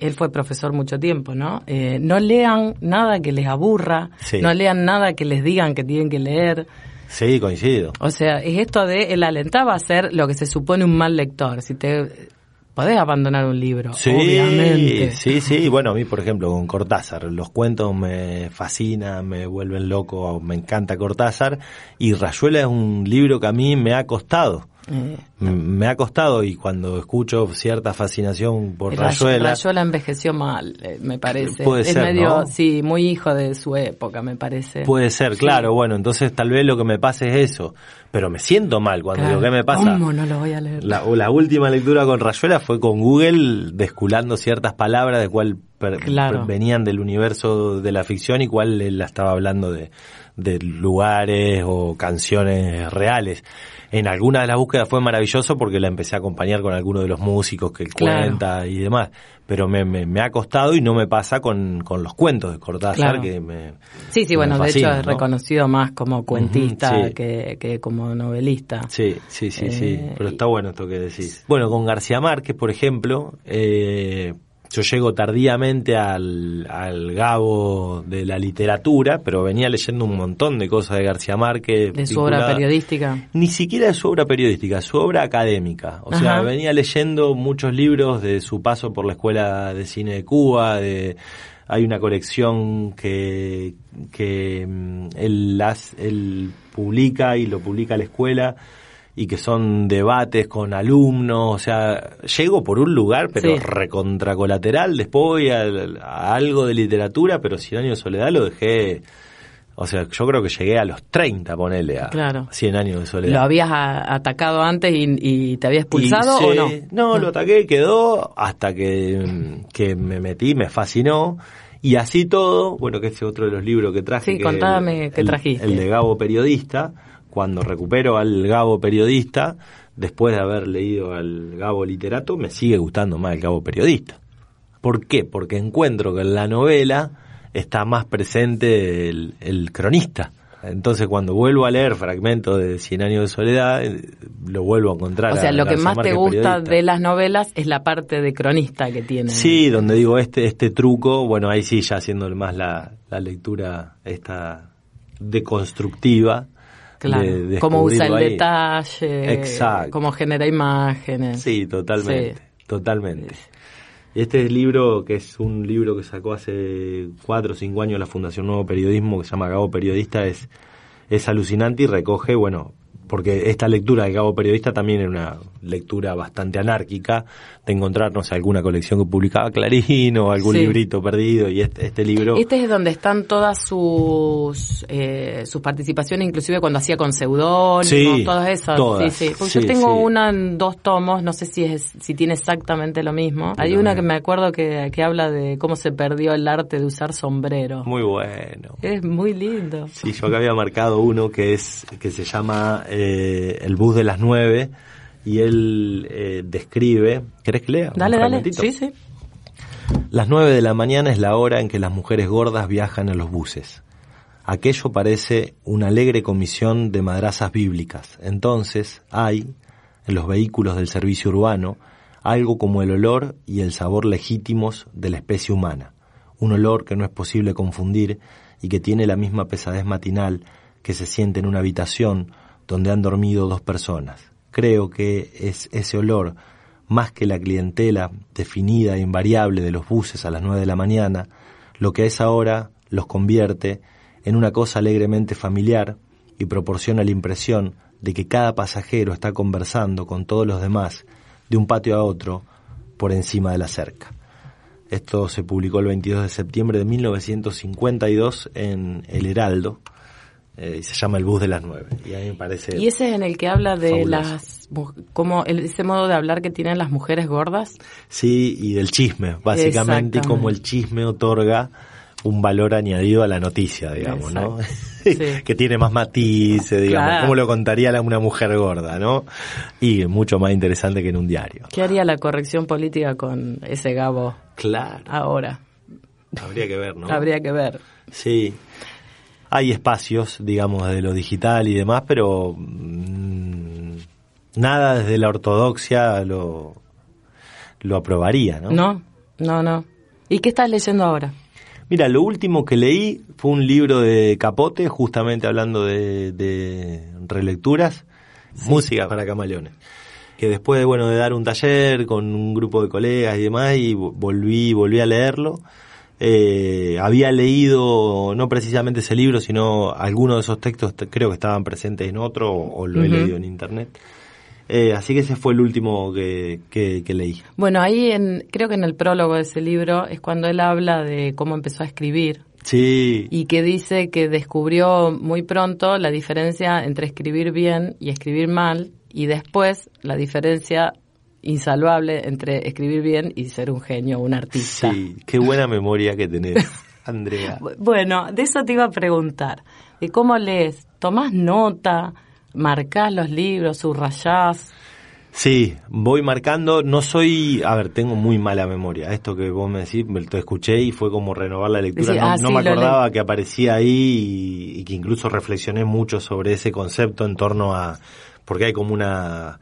él fue profesor mucho tiempo, ¿no? Eh, no lean nada que les aburra, Sí. no lean nada que les digan que tienen que leer. Sí, coincido. O sea, es esto de, él alentaba a ser lo que se supone un mal lector. Si te podés abandonar un libro, Sí, obviamente. sí, sí. Bueno, a mí, por ejemplo, con Cortázar, los cuentos me fascinan, me vuelven loco, me encanta Cortázar. Y Rayuela es un libro que a mí me ha costado. Eh, Me ha costado y cuando escucho cierta fascinación por Ray- Rayuela, Rayuela envejeció mal, eh, me parece. Puede es ser, medio, ¿no? sí, muy hijo de su época, me parece. Puede ser, claro, bueno, entonces tal vez lo que me pase es eso, pero me siento mal cuando Claro. digo, ¿qué me pasa? ¿Cómo no lo voy a leer? La, última lectura con Rayuela fue con Google desculando ciertas palabras de cuál per- Claro. per- venían del universo de la ficción y cuál la estaba hablando de, de lugares o canciones reales. En alguna de las búsquedas fue maravilloso porque la empecé a acompañar con algunos de los músicos que él Claro. cuenta y demás, pero me, me, me ha costado y no me pasa con, con los cuentos de Cortázar Claro. que me... Sí, sí, me bueno, de hecho es ¿no? reconocido más como cuentista sí. que, que como novelista. Sí, sí, sí, sí. Eh, Pero y- está bueno esto que decís. Bueno, con García Márquez, por ejemplo, eh, yo llego tardíamente al, al gabo de la literatura, pero venía leyendo un montón de cosas de García Márquez. De su obra periodística. Ni siquiera de su obra periodística, su obra académica. O sea, venía leyendo muchos libros de su paso por la Escuela de Cine de Cuba, de hay una colección que, que mm, él, las- él publica y lo publica la escuela, y que son debates con alumnos, o sea, llego por un lugar, pero Sí. recontracolateral, después voy a, algo de literatura, pero Cien años de soledad lo dejé, o sea, yo creo que llegué a los 30, ponele, a Claro. 100 años de soledad. ¿Lo habías atacado antes y, y te había expulsado Y o se- no? No, lo ataqué, quedó hasta que, que me metí, me fascinó. Y así todo, bueno, que ese es otro de los libros que traje. Sí, que contame el, qué el- trajiste. El de Gabo Periodista. Cuando recupero al Gabo Periodista, después de haber leído al Gabo Literato, me sigue gustando más el Gabo Periodista. ¿Por qué? Porque encuentro que en la novela está más presente el, el cronista. Entonces cuando vuelvo a leer fragmentos de Cien años de soledad, eh, lo vuelvo a encontrar. O sea, a lo que más te gusta periodista. de las novelas es la parte de cronista que tiene. Sí, donde digo este este truco, bueno, ahí sí ya haciendo más la, la lectura esta deconstructiva. Claro. de- cómo usa el ahí. detalle, Exacto. cómo genera imágenes. Sí, totalmente, Sí. totalmente. Y este libro, que es un libro que sacó hace cuatro o cinco años la Fundación Nuevo Periodismo, que se llama Gabo Periodista, es, es alucinante y recoge, bueno, porque esta lectura de Gabo Periodista también era una lectura bastante anárquica, de encontrar, no sé, alguna colección que publicaba Clarín o algún Sí. librito perdido, y este, este libro... Este es donde están todas sus eh, sus participaciones, inclusive cuando hacía con seudónimos, Sí, todas esas. todas, sí, sí. Porque sí, yo tengo una en dos tomos, no sé si es si tiene exactamente lo mismo. Hay una que me acuerdo que, que habla de cómo se perdió el arte de usar sombrero. Muy bueno. Es muy lindo. Sí, yo acá había marcado uno que es que se llama eh, El bus de las nueve y él eh, describe. ¿Querés que lea? Dale, dale. Sí, sí. Las nueve de la mañana es la hora en que las mujeres gordas viajan en los buses. Aquello parece una alegre comisión de madrazas bíblicas. Entonces hay, en los vehículos del servicio urbano, algo como el olor y el sabor legítimos de la especie humana. Un olor que no es posible confundir y que tiene la misma pesadez matinal que se siente en una habitación donde han dormido dos personas. Creo que es ese olor, más que la clientela definida e invariable de los buses a las nueve de la mañana, lo que a esa hora los convierte en una cosa alegremente familiar y proporciona la impresión de que cada pasajero está conversando con todos los demás de un patio a otro por encima de la cerca. Esto se publicó el 22 de septiembre de 1952 en El Heraldo eh, y se llama El bus de las nueve. Y a mí me parece... Y ese es en el que habla de Fabuloso. las como el- ese modo de hablar que tienen las mujeres gordas. Sí, y del chisme, básicamente, y cómo el chisme otorga un valor añadido a la noticia, digamos, ¿no? Sí. que tiene más matices, digamos, Claro. cómo lo contaría una mujer gorda, ¿no? Y mucho más interesante que en un diario. ¿Qué haría la corrección política con ese Gabo Claro, ahora? habría que ver, ¿no? Habría que ver. Sí. Hay espacios, digamos, de lo digital y demás, pero mm, nada desde la ortodoxia lo, lo aprobaría, ¿no? No, no, no. ¿Y qué estás leyendo ahora? Mira, lo último que leí fue un libro de Capote, justamente hablando de, de relecturas, música para camaleones. Que después de, bueno, de dar un taller con un grupo de colegas y demás, y vo- volví, volví a leerlo. Eh, había leído, no precisamente ese libro, sino algunos de esos textos creo que estaban presentes en otro, o, o lo he leído en internet. Eh, así que ese fue el último que, que, que leí. Bueno, ahí en, creo que en el prólogo de ese libro es cuando él habla de cómo empezó a escribir Sí, y que dice que descubrió muy pronto la diferencia entre escribir bien y escribir mal y después la diferencia insalvable entre escribir bien y ser un genio, un artista. sí, qué buena memoria que tenés, Andrea. Bu- Bueno, de eso te iba a preguntar, de cómo lees, tomás nota, marcás los libros, subrayás. Sí, voy marcando, no soy, a ver, tengo muy mala memoria. Esto que vos me decís, me lo escuché y fue como renovar la lectura. No ah, no sí, me acordaba que aparecía ahí y, y que incluso reflexioné mucho sobre ese concepto en torno a, porque hay como una,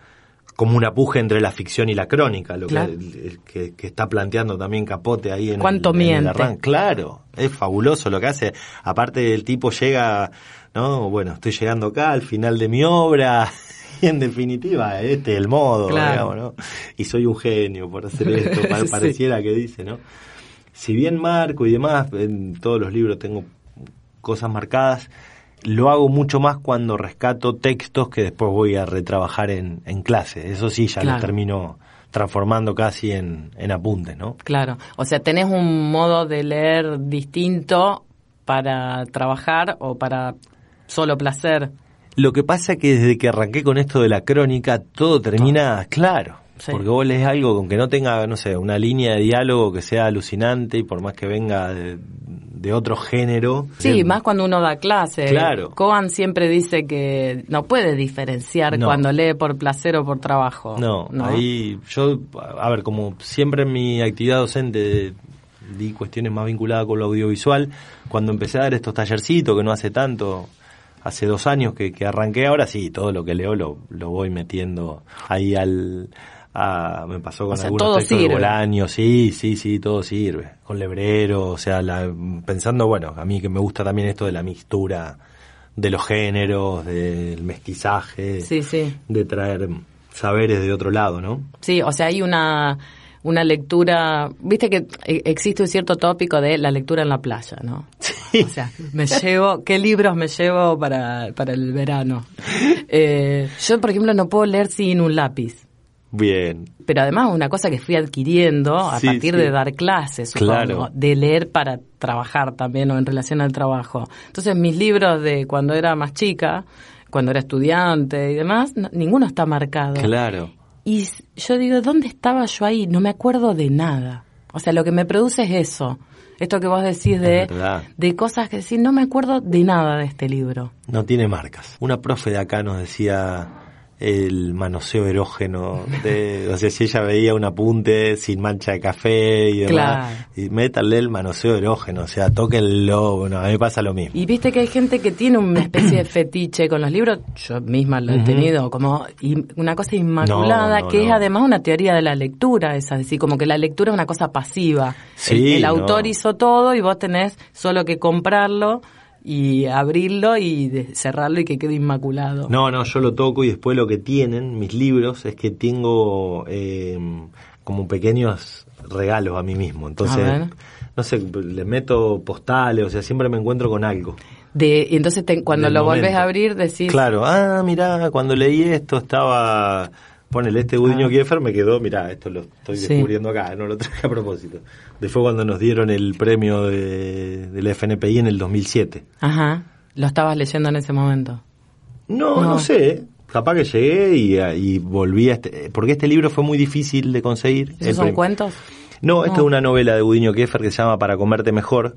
como una puja entre la ficción y la crónica, lo Claro. que, que, que está planteando también Capote ahí en ¿Cuánto el, en el miente? arranque. Claro, es fabuloso lo que hace. Aparte el tipo llega, no, bueno, estoy llegando acá al final de mi obra. Y en definitiva, este es el modo, Claro. digamos, ¿no? Y soy un genio por hacer esto, Sí. pareciera que dice, ¿no? Si bien marco y demás, en todos los libros tengo cosas marcadas, lo hago mucho más cuando rescato textos que después voy a retrabajar en, en clase. Eso sí, ya Claro. lo termino transformando casi en, en apuntes, ¿no? Claro, o sea, tenés un modo de leer distinto para trabajar o para solo placer. Lo que pasa es que desde que arranqué con esto de la crónica, todo termina claro. Sí. Porque vos lees algo con que no tenga, no sé, una línea de diálogo que sea alucinante y por más que venga de, de otro género. Sí, más cuando uno da clase. Claro. Cohen siempre dice que no puede diferenciar No. cuando lee por placer o por trabajo. No, ahí yo, a ver, como siempre en mi actividad docente di cuestiones más vinculadas con lo audiovisual, cuando empecé a dar estos tallercitos, que no hace tanto, hace dos años que, que arranqué, ahora sí, todo lo que leo lo, lo voy metiendo ahí al... a- me pasó con O sea, algunos textos de. Bolaño, sí, sí, sí, todo sirve. Con Lebrero, o sea, la- pensando, bueno, a mí que me gusta también esto de la mixtura de los géneros, del mestizaje Sí, sí. de traer saberes de otro lado, ¿no? Sí, o sea, hay una, una lectura, viste que e- existe un cierto tópico de la lectura en la playa, ¿no? O sea, me llevo, ¿qué libros me llevo para, para el verano? Eh, yo, por ejemplo, no puedo leer sin un lápiz. Bien. Pero además una cosa que fui adquiriendo a Sí, partir sí. de dar clases, supongo, Claro. de leer para trabajar también o en relación al trabajo. Entonces mis libros de cuando era más chica, cuando era estudiante y demás, no- ninguno está marcado. Claro. Y yo digo, ¿dónde estaba yo ahí? No me acuerdo de nada. O sea, lo que me produce es eso. Esto que vos decís de, de cosas que decís, no me acuerdo de nada de este libro. No tiene marcas. Una profe de acá nos decía el manoseo erógeno. De, o sea, si ella veía un apunte sin mancha de café y demás, Claro. y métanle el manoseo erógeno, o sea, tóquenlo. Bueno, a mí me pasa lo mismo. Y viste que hay gente que tiene una especie de fetiche con los libros, yo misma lo he tenido, como una cosa inmaculada, No, no, que es además una teoría de la lectura, es decir, como que la lectura es una cosa pasiva. Sí, el, autor hizo todo y vos tenés solo que comprarlo y abrirlo y cerrarlo y que quede inmaculado. No, no, yo lo toco y después lo que tienen mis libros es que tengo eh, como pequeños regalos a mí mismo. Entonces, no sé, le meto postales, o sea, siempre me encuentro con algo. De, y entonces te- cuando lo volvés momento. a abrir decís, Claro, ah, mirá, cuando leí esto estaba, ponele este Gudiño Ah. Kiefer, me quedó, mirá, esto lo estoy Sí. descubriendo acá, no lo traje a propósito. Después cuando nos dieron el premio de, del FNPI en el 2007. ajá, lo estabas leyendo en ese momento. No, No. no, sé, capaz que llegué y, y volví a este, porque este libro fue muy difícil de conseguir. ¿Esos son prim- cuentos? No, esta No. es una novela de Gudiño Kiefer que se llama Para comerte mejor.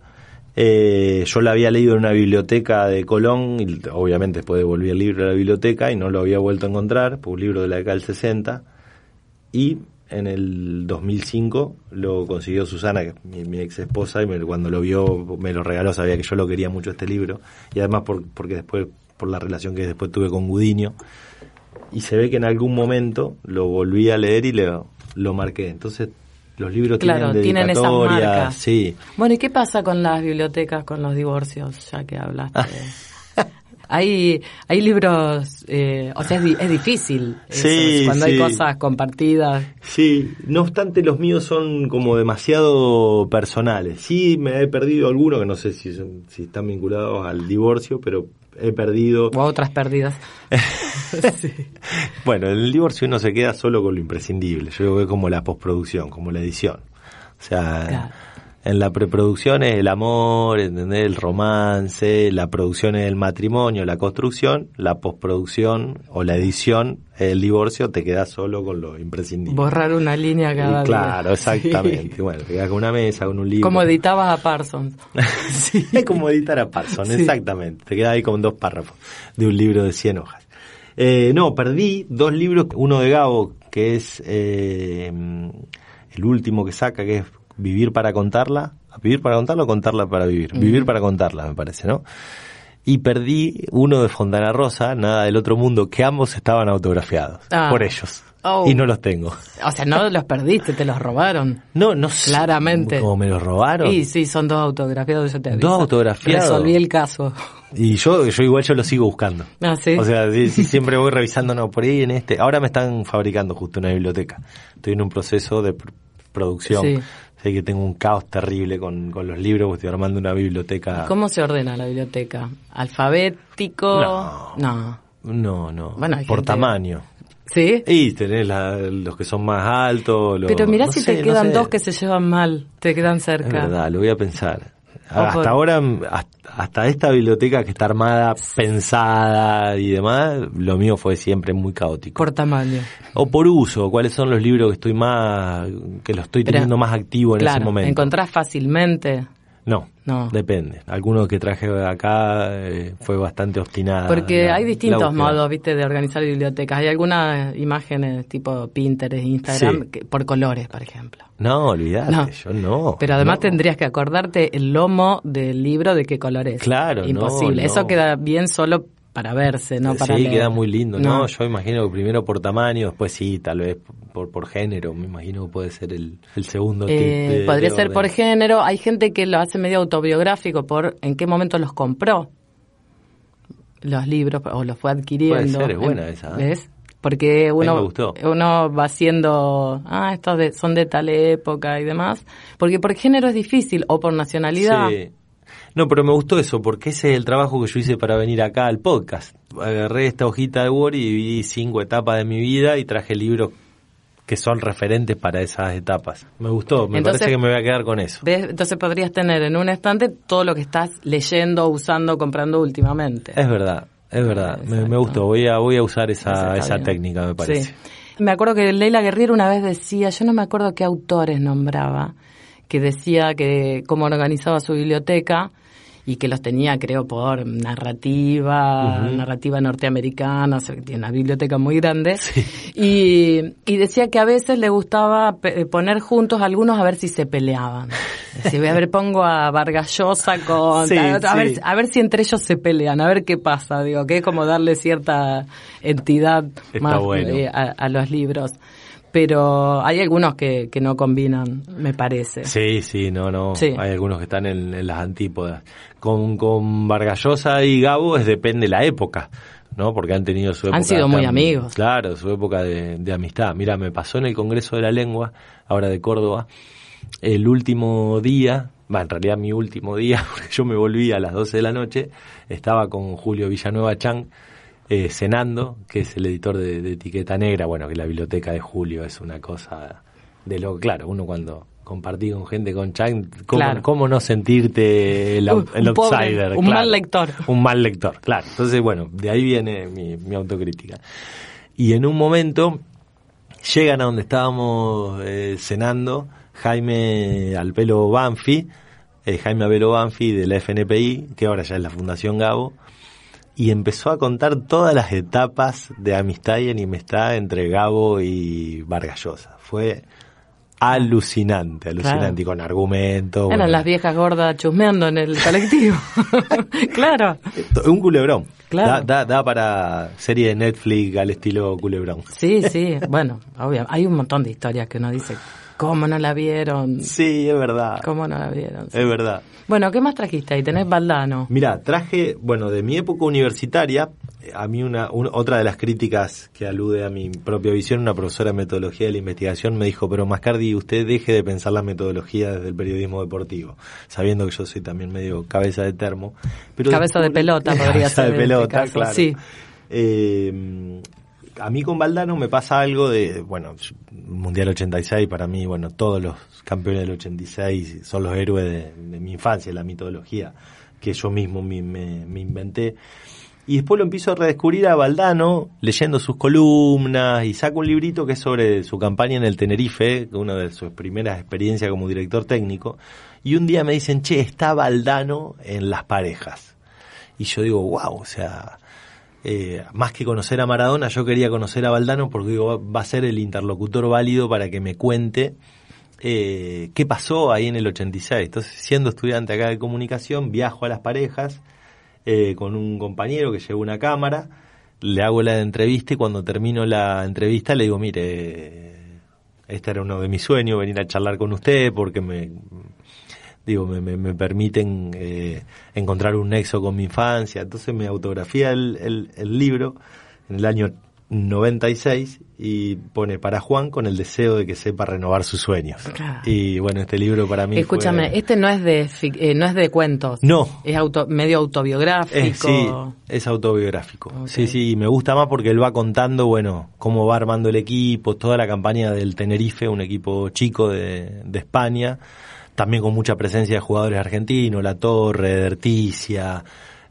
Eh, yo la había leído en una biblioteca de Colón, y obviamente después devolví el libro a la biblioteca y no lo había vuelto a encontrar, fue un libro de la década del 60. Y en el 2005 lo consiguió Susana, mi, mi ex esposa, y me- cuando lo vio me lo regaló, sabía que yo lo quería mucho este libro, y además por, porque después, por la relación que después tuve con Gudiño, y se ve que en algún momento lo volví a leer y lo, lo marqué. Entonces, los libros Claro, tienen tienen esas marcas. sí. Bueno, ¿y qué pasa con las bibliotecas, con los divorcios, ya que hablaste? hay, hay libros, eh, o sea, es, es difícil eso, Sí, cuando hay cosas compartidas. Sí, no obstante los míos son como demasiado personales. Sí, me he perdido algunos que no sé si, son- si están vinculados al divorcio, pero he perdido... O otras pérdidas. Bueno, en el divorcio uno se queda solo con lo imprescindible. Yo creo que es como la postproducción, como la edición. O sea, Claro. en la preproducción es el amor, ¿entendés? el romance, la producción es el matrimonio, la construcción, la postproducción o la edición, el divorcio, te quedas solo con lo imprescindible. Borrar una línea cada Y día. claro, exactamente. Sí. Bueno, te quedas con una mesa, con un libro. Como editabas a Parsons. sí, es como editar a Parson, Sí. exactamente. Te quedas ahí con dos párrafos de un libro de 100 hojas. Eh, no, perdí dos libros, uno de Gabo, que es eh, el último que saca, que es Vivir para contarla. ¿Vivir para contarla o contarla para vivir? Vivir para contarla, me parece, ¿no? Y perdí uno de Fontana Rosa, Nada del Otro Mundo, que ambos estaban autografiados Ah. por ellos. Oh. Y no los tengo. O sea, no los perdiste, te los robaron. No, no sé. Claramente. ¿Cómo me los robaron? Y sí, son dos autografiados, yo te aviso. Dos autografiados. Resolví el caso. Y yo, yo igual yo lo sigo buscando. Ah, ¿sí? O sea, siempre voy revisando, no, por ahí en este. Ahora me están fabricando justo una biblioteca. Estoy en un proceso de pr- producción. Sí. Sé que tengo un caos terrible con, con los libros, porque estoy armando una biblioteca. ¿Cómo se ordena la biblioteca? ¿Alfabético? No. No. No, no. Bueno, por gente- tamaño. ¿Sí? Y tenés la- los que son más altos. los- Pero mirá no si sé, te no quedan sé. dos que se llevan mal, te quedan Es cerca. verdad, lo voy a pensar. O Hasta por- ahora, hasta, hasta esta biblioteca que está armada, pensada y demás, lo mío fue siempre muy caótico. Por tamaño. o por uso, cuáles son los libros que estoy más, que lo estoy Pero, teniendo más activo en claro, ese momento. ¿encontrás fácilmente? No, No. depende. Alguno que traje acá eh, fue bastante obstinada. Porque la- hay distintos modos, viste, de organizar bibliotecas. Hay algunas imágenes tipo Pinterest, Instagram, Sí. que- por colores, por ejemplo. No, olvidate, No. yo no. Pero además no. tendrías que acordarte el lomo del libro de qué color es. Claro, Imposible. Eso queda bien solo para verse, no para sí, leer. queda muy lindo, ¿no? Yo imagino que primero por tamaño, después sí, tal vez por, por género, me imagino que puede ser el, el segundo Eh, de- podría de ser por género. Hay gente que lo hace medio autobiográfico por en qué momento los compró los libros o los fue adquiriendo. Puede ser, es buena En- esa, ¿eh? ¿Ves? Porque me uno, gustó. uno va haciendo, ah, estos de- son de tal época y demás. Porque por género es difícil o por nacionalidad. Sí. No, pero me gustó eso, porque ese es el trabajo que yo hice para venir acá al podcast. Agarré esta hojita de Word y dividí cinco etapas de mi vida y traje libros que son referentes para esas etapas. Me gustó, me Entonces- parece que me voy a quedar con eso. ¿Ves? Entonces podrías tener en un estante todo lo que estás leyendo, usando, comprando últimamente. Es verdad, es verdad. Me, me gustó, voy a, voy a usar esa, esa bien. técnica, me parece. Sí. Me acuerdo que Leila Guerriero una vez decía, yo no me acuerdo qué autores nombraba, que decía que cómo organizaba su biblioteca y que los tenía, creo, por narrativa, narrativa norteamericana, o sea, tiene una biblioteca muy grande. Y, y decía que a veces le gustaba pe- poner juntos algunos a ver si se peleaban. Decía, voy a ver, pongo a Vargas Llosa con... Sí, a, a ver, sí. a ver si entre ellos se pelean, a ver qué pasa. Digo, que es como darle cierta entidad Está más bueno. eh, a, a los libros. Pero hay algunos que, que no combinan, me parece. Sí, sí, no, no. Sí. Hay algunos que están en, en las antípodas. Con, con Vargallosa y Gabo es depende la época, ¿no? Porque han tenido su época. Han sido muy amigos. Claro, su época de, de amistad. Mira, me pasó en el Congreso de la Lengua, ahora de Córdoba, el último día, va, en realidad mi último día, porque yo me volví a las 12 de la noche, estaba con Julio Villanueva Chang, eh, cenando, que es el editor de, de Etiqueta Negra, bueno, que la biblioteca de Julio es una cosa de lo claro, uno cuando compartí con gente con Chang, ¿cómo, Claro. cómo no sentirte el, el un pobre, outsider? un claro. mal lector. Un mal lector, claro. Entonces, bueno, de ahí viene mi, mi autocrítica. Y en un momento llegan a donde estábamos eh, cenando Jaime Alpelo Banfi, eh, Jaime Abelo Banfi de la FNPI, que ahora ya es la Fundación Gabo, y empezó a contar todas las etapas de amistad y enemistad entre Gabo y Vargallosa. Fue alucinante, alucinante, Claro. y con argumentos. Eran bueno. las viejas gordas chusmeando en el colectivo. claro. Un culebrón. Claro. Da, da, da para serie de Netflix al estilo culebrón. Sí, sí. Bueno, obvio. Hay un montón de historias que uno dice, ¿cómo no la vieron? Sí, es verdad. ¿Cómo no la vieron? Sí. Es verdad. Bueno, ¿qué más trajiste ahí? Tenés Baldano. Mira, traje, bueno, de mi época universitaria, a mí una, un- otra de las críticas que alude a mi propia visión, una profesora de metodología de la investigación me dijo, pero Mascardi, usted deje de pensar la metodología desde el periodismo deportivo, sabiendo que yo soy también medio cabeza de termo. Pero Cabeza de pelota podría cabeza ser de en este pelota, claro. sí. Eh, a mí con Valdano me pasa algo de, bueno, Mundial 86, para mí, bueno, todos los campeones del 86 son los héroes de, mi infancia, la mitología que yo mismo me, me- inventé. Y después lo empiezo a redescubrir a Valdano, leyendo sus columnas, y saco un librito que es sobre su campaña en el Tenerife, una de sus primeras experiencias como director técnico. Y un día me dicen, che, está Valdano en las parejas. Y yo digo, wow, o sea, eh, más que conocer a Maradona, yo quería conocer a Valdano porque digo, va a ser el interlocutor válido para que me cuente eh, qué pasó ahí en el 86. Entonces, siendo estudiante acá de comunicación, viajo a las parejas eh, con un compañero que lleva una cámara, le hago la entrevista y cuando termino la entrevista le digo, mire, este era uno de mis sueños, venir a charlar con usted porque me digo, me, me, me permiten eh, encontrar un nexo con mi infancia. Entonces me autografía el, el, el libro en el año 96 y pone para Juan con el deseo de que sepa renovar sus sueños. Claro. Y bueno, este libro para mí Escúchame, fue- este no es de eh, no es de cuentos. No. Es auto, medio autobiográfico. Es, sí, es autobiográfico. Sí, sí, y me gusta más porque él va contando, bueno, cómo va armando el equipo, toda la campaña del Tenerife, un equipo chico de, de España, también con mucha presencia de jugadores argentinos, La Torre, Derticia,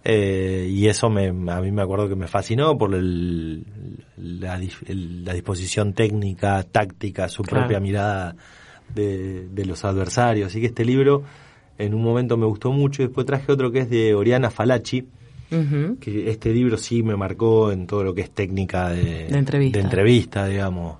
eh, y eso me, a mí me acuerdo que me fascinó por el- la, dif- el- la disposición técnica, táctica, su Claro. propia mirada de, de los adversarios. Así que este libro en un momento me gustó mucho y después traje otro que es de Oriana Falachi, que este libro sí me marcó en todo lo que es técnica de, De entrevista. de entrevista, digamos.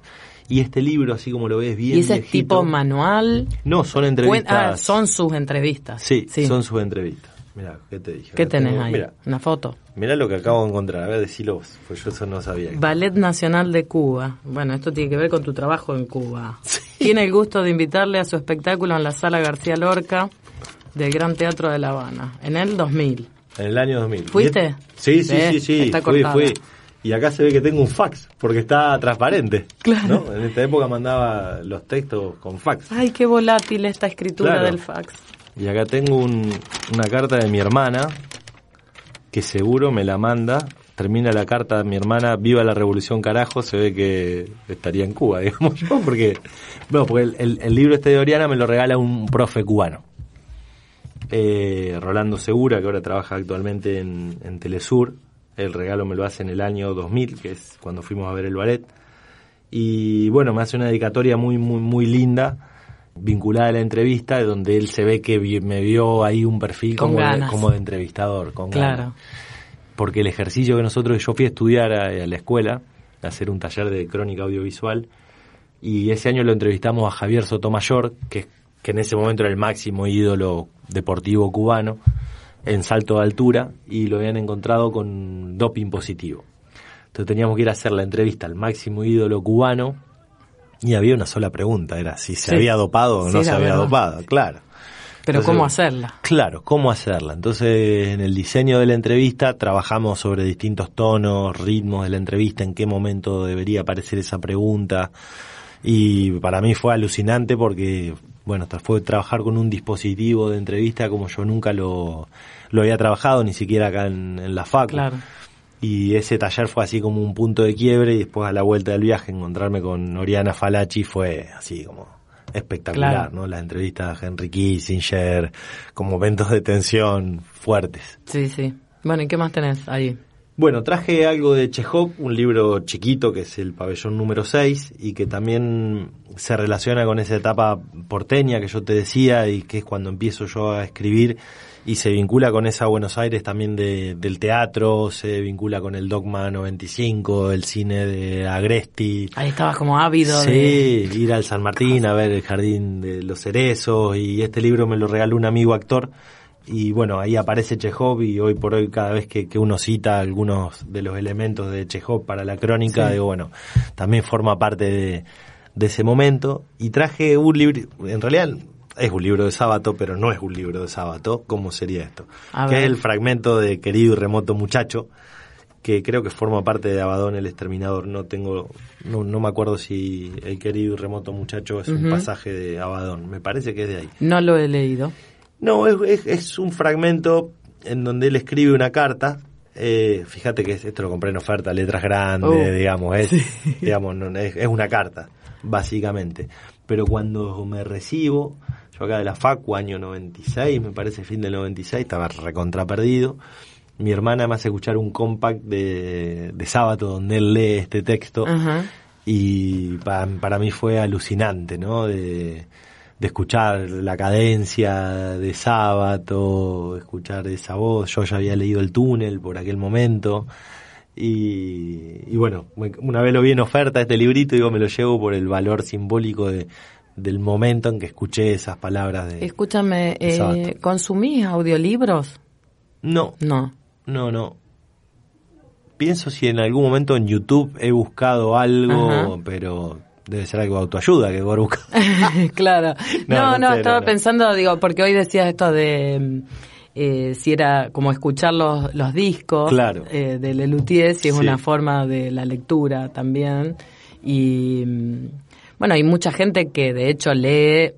Y este libro, así como lo ves, bien Y ese es viejito- tipo manual. No, son Cuen- entrevistas. ah, son sus entrevistas. Sí, son sus entrevistas. Mira, ¿qué te dije? ¿Qué tenés tengo- ahí? Una foto. mira lo que acabo de encontrar. A ver, decilo vos, pues yo eso no sabía. Ballet Nacional de Cuba. Bueno, esto tiene que ver con tu trabajo en Cuba. Tiene el gusto de invitarle a su espectáculo en la Sala García Lorca del Gran Teatro de La Habana, en el 2000. En el año 2000. ¿Fuiste? Sí, sí, sí, sí. Está fui, cortada. fui. Y acá se ve que tengo un fax, porque está transparente. Claro. ¿no? En esta época mandaba los textos con fax. Ay, qué volátil esta escritura Claro. del fax. Y acá tengo un- una carta de mi hermana, que seguro me la manda. Termina la carta de mi hermana, viva la revolución carajo, se ve que estaría en Cuba, digamos yo, porque, bueno, porque el, el- el libro este de Oriana me lo regala un profe cubano. Eh, Rolando Segura, que ahora trabaja actualmente en, en Telesur. El regalo me lo hace en el año 2000, que es cuando fuimos a ver el ballet. Y bueno, me hace una dedicatoria muy, muy, muy linda, vinculada a la entrevista, donde él se ve que me vio ahí un perfil como de, como de entrevistador, con Claro. ganas. Porque el ejercicio que nosotros, yo fui a estudiar a, a la escuela, a hacer un taller de crónica audiovisual, y ese año lo entrevistamos a Javier Sotomayor, que, que en ese momento era el máximo ídolo deportivo cubano, en salto de altura, y lo habían encontrado con doping positivo. Entonces teníamos que ir a hacer la entrevista al máximo ídolo cubano, y había una sola pregunta, era si se Sí. había dopado o Sí, no se había verdad. dopado, claro. Pero Entonces, ¿cómo hacerla? Claro, cómo hacerla. Entonces, en el diseño de la entrevista trabajamos sobre distintos tonos, ritmos de la entrevista, en qué momento debería aparecer esa pregunta. Y para mí fue alucinante porque, bueno, hasta fue trabajar con un dispositivo de entrevista como yo nunca lo, lo había trabajado, ni siquiera acá en, en la facu. Claro. Y ese taller fue así como un punto de quiebre y después a la vuelta del viaje encontrarme con Oriana Falachi fue así como espectacular, Claro. ¿no? Las entrevistas a Henry Kissinger, como momentos de tensión fuertes. Sí, sí. Bueno, ¿y qué más tenés ahí? Bueno, traje algo de Chekhov, un libro chiquito que es el pabellón número 6 y que también se relaciona con esa etapa porteña que yo te decía y que es cuando empiezo yo a escribir y se vincula con esa Buenos Aires también de- del teatro, se vincula con el Dogma 95, el cine de Agresti. Ahí estabas como ávido Sí, de... ir al San Martín a ver el Jardín de los Cerezos y este libro me lo regaló un amigo actor y bueno, ahí aparece Chekhov y hoy por hoy cada vez que, que uno cita algunos de los elementos de Chekhov para la crónica, Sí. digo, bueno, también forma parte de, de ese momento y traje un libro, en realidad es un libro de sábado, pero no es un libro de sábado, ¿cómo sería esto? A que ver. es el fragmento de Querido y Remoto Muchacho, que creo que forma parte de Abadón el Exterminador. No tengo, no, no me acuerdo si el querido y remoto muchacho es un pasaje de Abadón. Me parece que es de ahí. No lo he leído. No, es, es, es un fragmento en donde él escribe una carta. Eh, fíjate que esto lo compré en oferta, letras grandes, Oh. digamos, es, digamos, no, es, es una carta, básicamente. Pero cuando me recibo, yo acá de la FACU, año 96, me parece fin del 96, estaba recontra perdido. Mi hermana me hace escuchar un compact de, de sábado donde él lee este texto y pa- para mí fue alucinante, ¿no? De, de escuchar la cadencia de sábado, escuchar esa voz. Yo ya había leído El túnel por aquel momento. Y, y bueno, una vez lo vi en oferta este librito, digo, me lo llevo por el valor simbólico de, del momento en que escuché esas palabras de... Escúchame, eh, Sábato. ¿consumís audiolibros? No, No. no, no. Pienso si en algún momento en YouTube he buscado algo, Ajá. pero debe ser algo de autoayuda que buscar. claro. No, No, no, no sé, estaba no, pensando, digo, porque hoy decías esto de mm, eh, si era como escuchar los, los discos Claro. eh, de Lelutier, si es Sí. una forma de la lectura también. Y mm, bueno, hay mucha gente que de hecho lee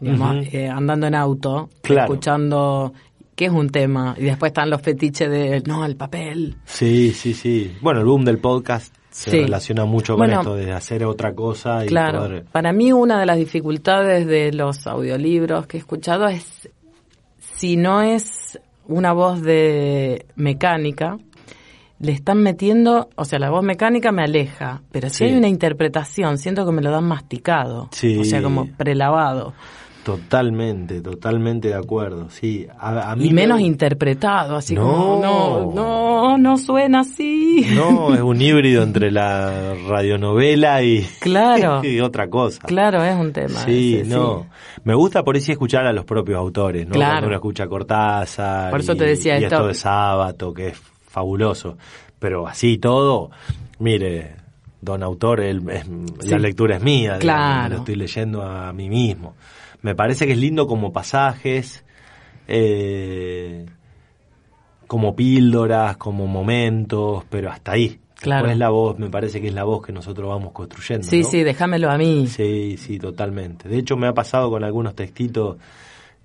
digamos, eh, andando en auto, Claro. escuchando que es un tema. Y después están los fetiches de, no, el papel. Sí, sí, sí. Bueno, el boom del podcast se Sí. relaciona mucho con Bueno, esto de hacer otra cosa y Claro, poder... para mí una de las dificultades de los audiolibros que he escuchado es si no es una voz de mecánica, le están metiendo, o sea, la voz mecánica me aleja, pero si Sí. hay una interpretación, siento que me lo dan masticado, Sí. o sea, como prelavado, Totalmente, totalmente de acuerdo. Sí, a, a mí y me- menos interpretado, así No. como, no, no, no suena así. No, es un híbrido entre la radionovela y, Claro. y otra cosa. Claro, es un tema. Sí, ese, no. Me gusta por eso escuchar a los propios autores, ¿no? Claro. Cuando uno escucha a Cortázar. Por eso y- te decía y esto. esto de Sábato, que es fabuloso. Pero así todo, mire, don autor, él- es- Sí. la lectura es mía. digamos, Claro. lo estoy leyendo a mí mismo. Me parece que es lindo como pasajes, eh, como píldoras, como momentos, pero hasta ahí. Claro. Después la voz, me parece que es la voz que nosotros vamos construyendo. Sí, ¿no? sí, déjamelo a mí. Sí, sí, totalmente. De hecho, me ha pasado con algunos textitos.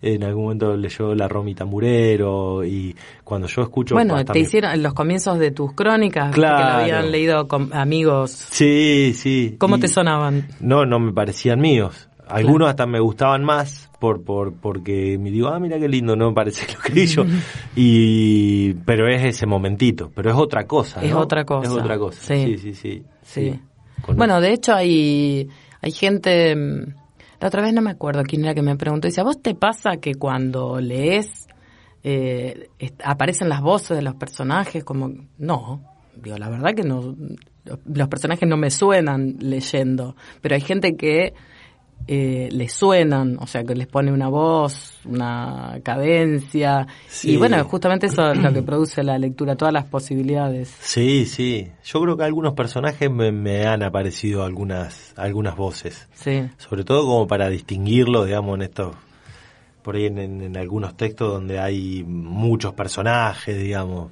En algún momento leyó La Romy Tamburero y cuando yo escucho... Bueno, te hicieron en los comienzos de tus crónicas, viste que Claro. lo habían leído con amigos. Sí, sí. ¿Cómo y- te sonaban? No, no me parecían míos. Algunos hasta me gustaban más por, por porque me digo, ah, mira qué lindo, no me parece lo que yo. y pero es ese momentito, pero es otra cosa, Es otra cosa, Es otra cosa. sí. Sí, sí, sí. Bueno, de hecho hay, hay gente, mm, la otra vez no me acuerdo quién era que me preguntó, dice, ¿a vos te pasa que cuando lees eh, aparecen las voces de los personajes? Como, no, digo, la verdad que no, los personajes no me suenan leyendo, pero hay gente que eh, les suenan, o sea, que les pone una voz, una cadencia, Sí. y bueno, justamente eso es lo que produce la lectura, todas las posibilidades. Sí, sí. Yo creo que algunos personajes me, me han aparecido algunas algunas voces. Sí. sobre todo como para distinguirlo, digamos, en estos, por ahí en, en- en algunos textos donde hay muchos personajes, digamos.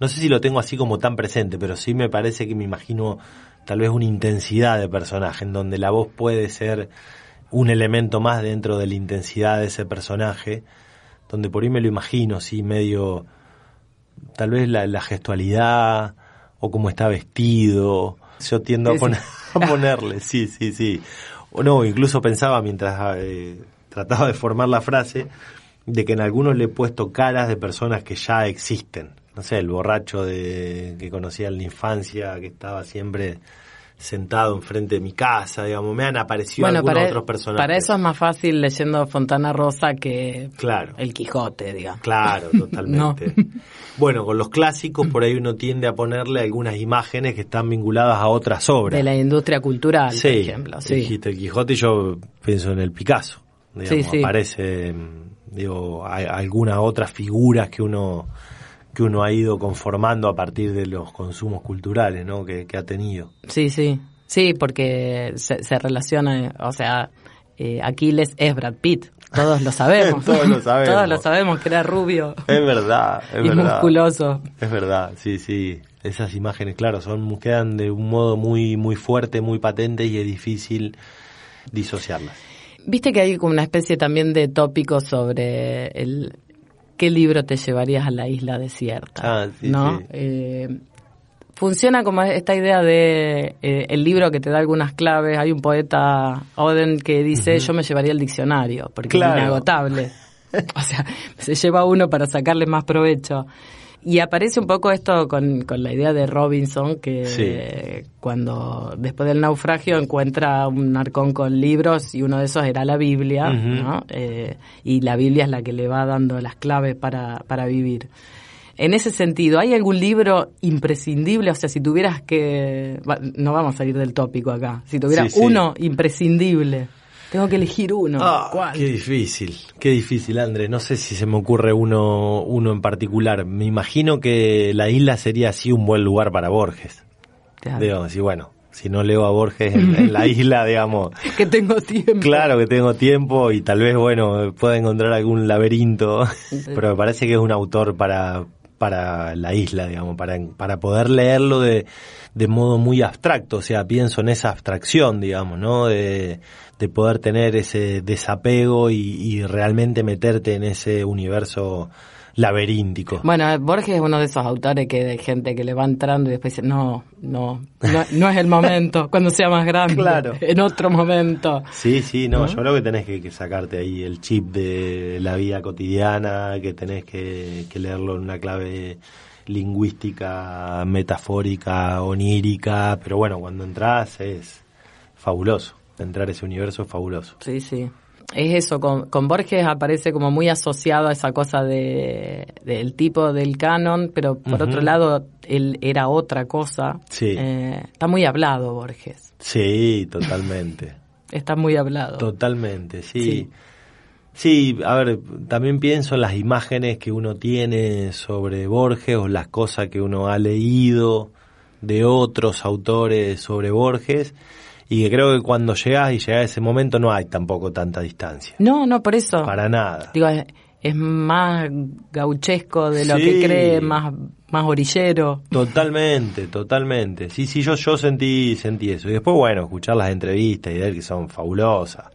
No sé si lo tengo así como tan presente, pero sí me parece que me imagino tal vez una intensidad de personaje, en donde la voz puede ser un elemento más dentro de la intensidad de ese personaje, donde por ahí me lo imagino, sí, medio, tal vez la, la gestualidad o cómo está vestido. Yo tiendo a, poner, a ponerle, sí, sí, sí. O no, incluso pensaba mientras eh, trataba de formar la frase de que en algunos le he puesto caras de personas que ya existen. No sé, el borracho de que conocía en la infancia, que estaba siempre sentado enfrente de mi casa, digamos, me han aparecido Bueno, algunos para, otros personajes. para eso es más fácil leyendo Fontana Rosa que Claro. El Quijote, digamos. Claro, totalmente. Bueno, con los clásicos por ahí uno tiende a ponerle algunas imágenes que están vinculadas a otras obras. De la industria cultural, sí, por ejemplo. Sí. dijiste el Quijote y yo pienso en el Picasso. Digamos, Sí, sí. aparece, digo, hay algunas otras figuras que uno que uno ha ido conformando a partir de los consumos culturales, ¿no? Que, que ha tenido. sí, sí. Sí, porque se, se relaciona, o sea, eh, Aquiles es Brad Pitt. Todos lo sabemos. Todos lo sabemos. Todos lo sabemos que era rubio Es verdad, es y verdad. musculoso. Es verdad, sí, sí. Esas imágenes, claro, son quedan de un modo muy muy fuerte, muy patente y es difícil disociarlas. Viste que hay como una especie también de tópico sobre el qué libro te llevarías a la isla desierta, Ah, sí, ¿no? sí. Eh, funciona como esta idea de eh, el libro que te da algunas claves. Hay un poeta Oden que dice yo me llevaría el diccionario porque Claro. es inagotable. o sea, se lleva uno para sacarle más provecho. Y aparece un poco esto con, con la idea de Robinson, que Sí. eh, cuando después del naufragio encuentra un arcón con libros y uno de esos era la Biblia. ¿no? Eh, y la Biblia es la que le va dando las claves para, para vivir. En ese sentido, ¿hay algún libro imprescindible? O sea, si tuvieras que... No vamos a salir del tópico acá. Si tuvieras Sí, sí. uno imprescindible, tengo que elegir uno. Ah, ¿Cuál? qué difícil, qué difícil, André. No sé si se me ocurre uno, uno en particular. Me imagino que la isla sería así un buen lugar para Borges. Claro. Digo, sí, bueno, Si no leo a Borges en, en la isla, digamos, Que tengo tiempo. Claro que tengo tiempo y tal vez, bueno, pueda encontrar algún laberinto, pero me parece que es un autor para, para la isla, digamos, para, para poder leerlo de, de modo muy abstracto, o sea, pienso en esa abstracción, digamos, ¿no? De, de poder tener ese desapego y, y realmente meterte en ese universo laberíntico. Bueno, Borges es uno de esos autores que hay gente que le va entrando y después dice, no, no, no, no es el momento, cuando sea más grande, Claro. en otro momento. Sí, sí, no, yo creo que tenés que, que sacarte ahí el chip de la vida cotidiana, que tenés que, que leerlo en una clave lingüística, metafórica, onírica, pero bueno, cuando entras es fabuloso, entrar a ese universo fabuloso. Sí, sí. Es eso, con, con Borges aparece como muy asociado a esa cosa de del tipo del canon, pero por otro lado él era otra cosa. Sí. Eh, está muy hablado Borges, Sí, totalmente. está muy hablado. Totalmente, sí. Sí. sí. a ver, también pienso en las imágenes que uno tiene sobre Borges o las cosas que uno ha leído de otros autores sobre Borges y que creo que cuando llegas y llega ese momento no hay tampoco tanta distancia. No, no, por eso. Para nada. Digo, es, más gauchesco de lo Sí. que cree, más, más orillero. Totalmente, totalmente. Sí, sí, yo, yo sentí, sentí eso. Y después, bueno, escuchar las entrevistas y ver que son fabulosas.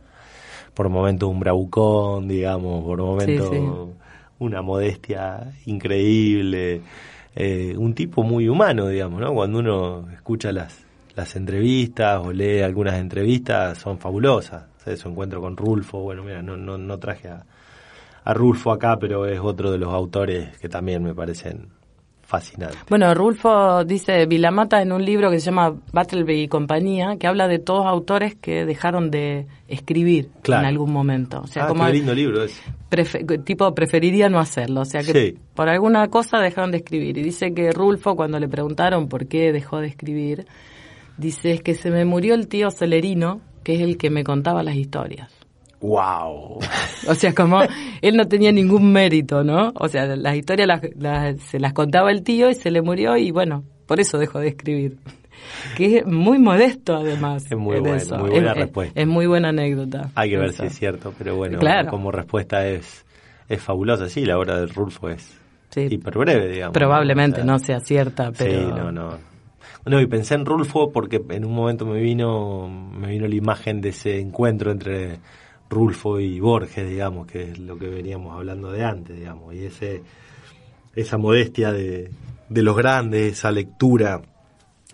Por momentos un bravucón, digamos, por momentos sí. una modestia increíble. Eh, un tipo muy humano, digamos, ¿no? Cuando uno escucha las, las entrevistas o lee algunas entrevistas, son fabulosas. O sea, su encuentro con Rulfo, bueno, mira, no, no, no traje a, a Rulfo acá, pero es otro de los autores que también me parecen fascinantes. Bueno, Rulfo dice Vilamata en un libro que se llama Battleby y compañía, que habla de todos autores que dejaron de escribir Claro. en algún momento. O sea, ah, como qué lindo libro prefe- tipo preferiría no hacerlo, o sea que Sí. por alguna cosa dejaron de escribir. Y dice que Rulfo cuando le preguntaron por qué dejó de escribir, dice es que se me murió el tío Celerino, que es el que me contaba las historias. ¡Wow! O sea, como él no tenía ningún mérito, ¿no? O sea, las historias las, las- se las contaba el tío y se le murió y bueno, por eso dejó de escribir. Que es muy modesto además. Es muy en bueno, eso. muy buena Es- respuesta. Es, muy buena anécdota. Hay que ver Eso. si es cierto, pero bueno, Claro. como respuesta es, es fabulosa. Sí, la obra del Rulfo es Sí. hiper breve, digamos. Probablemente O sea, no sea cierta, pero... Sí, no, no. No, y pensé en Rulfo porque en un momento me vino, me vino la imagen de ese encuentro entre Rulfo y Borges, digamos, que es lo que veníamos hablando de antes, digamos, y ese, esa modestia de, de los grandes, esa lectura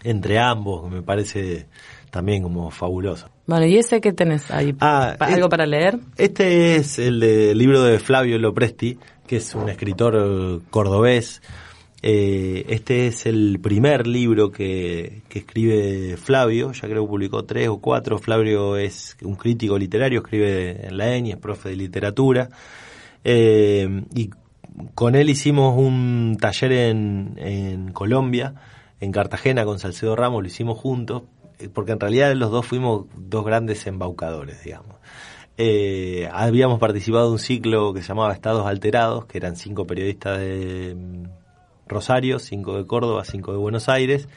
entre ambos, me parece también como fabuloso. Bueno, ¿y ese qué tenés ahí? Ah, es- ¿Algo para leer? Este es el, de- el libro de Flavio Lopresti, que es un escritor eh, cordobés. Eh, este es el primer libro que, que escribe Flavio, ya creo que publicó tres o cuatro. Flavio es un crítico literario, escribe en la ENI, es profe de literatura. Eh, y con él hicimos un taller en, Colombia, en Cartagena, con Salcedo Ramos, lo hicimos juntos, eh, porque en realidad los dos fuimos dos grandes embaucadores, digamos. Habíamos participado de un ciclo que se llamaba Estados Alterados, que eran cinco periodistas de Rosario, cinco de Córdoba, cinco de Buenos Aires,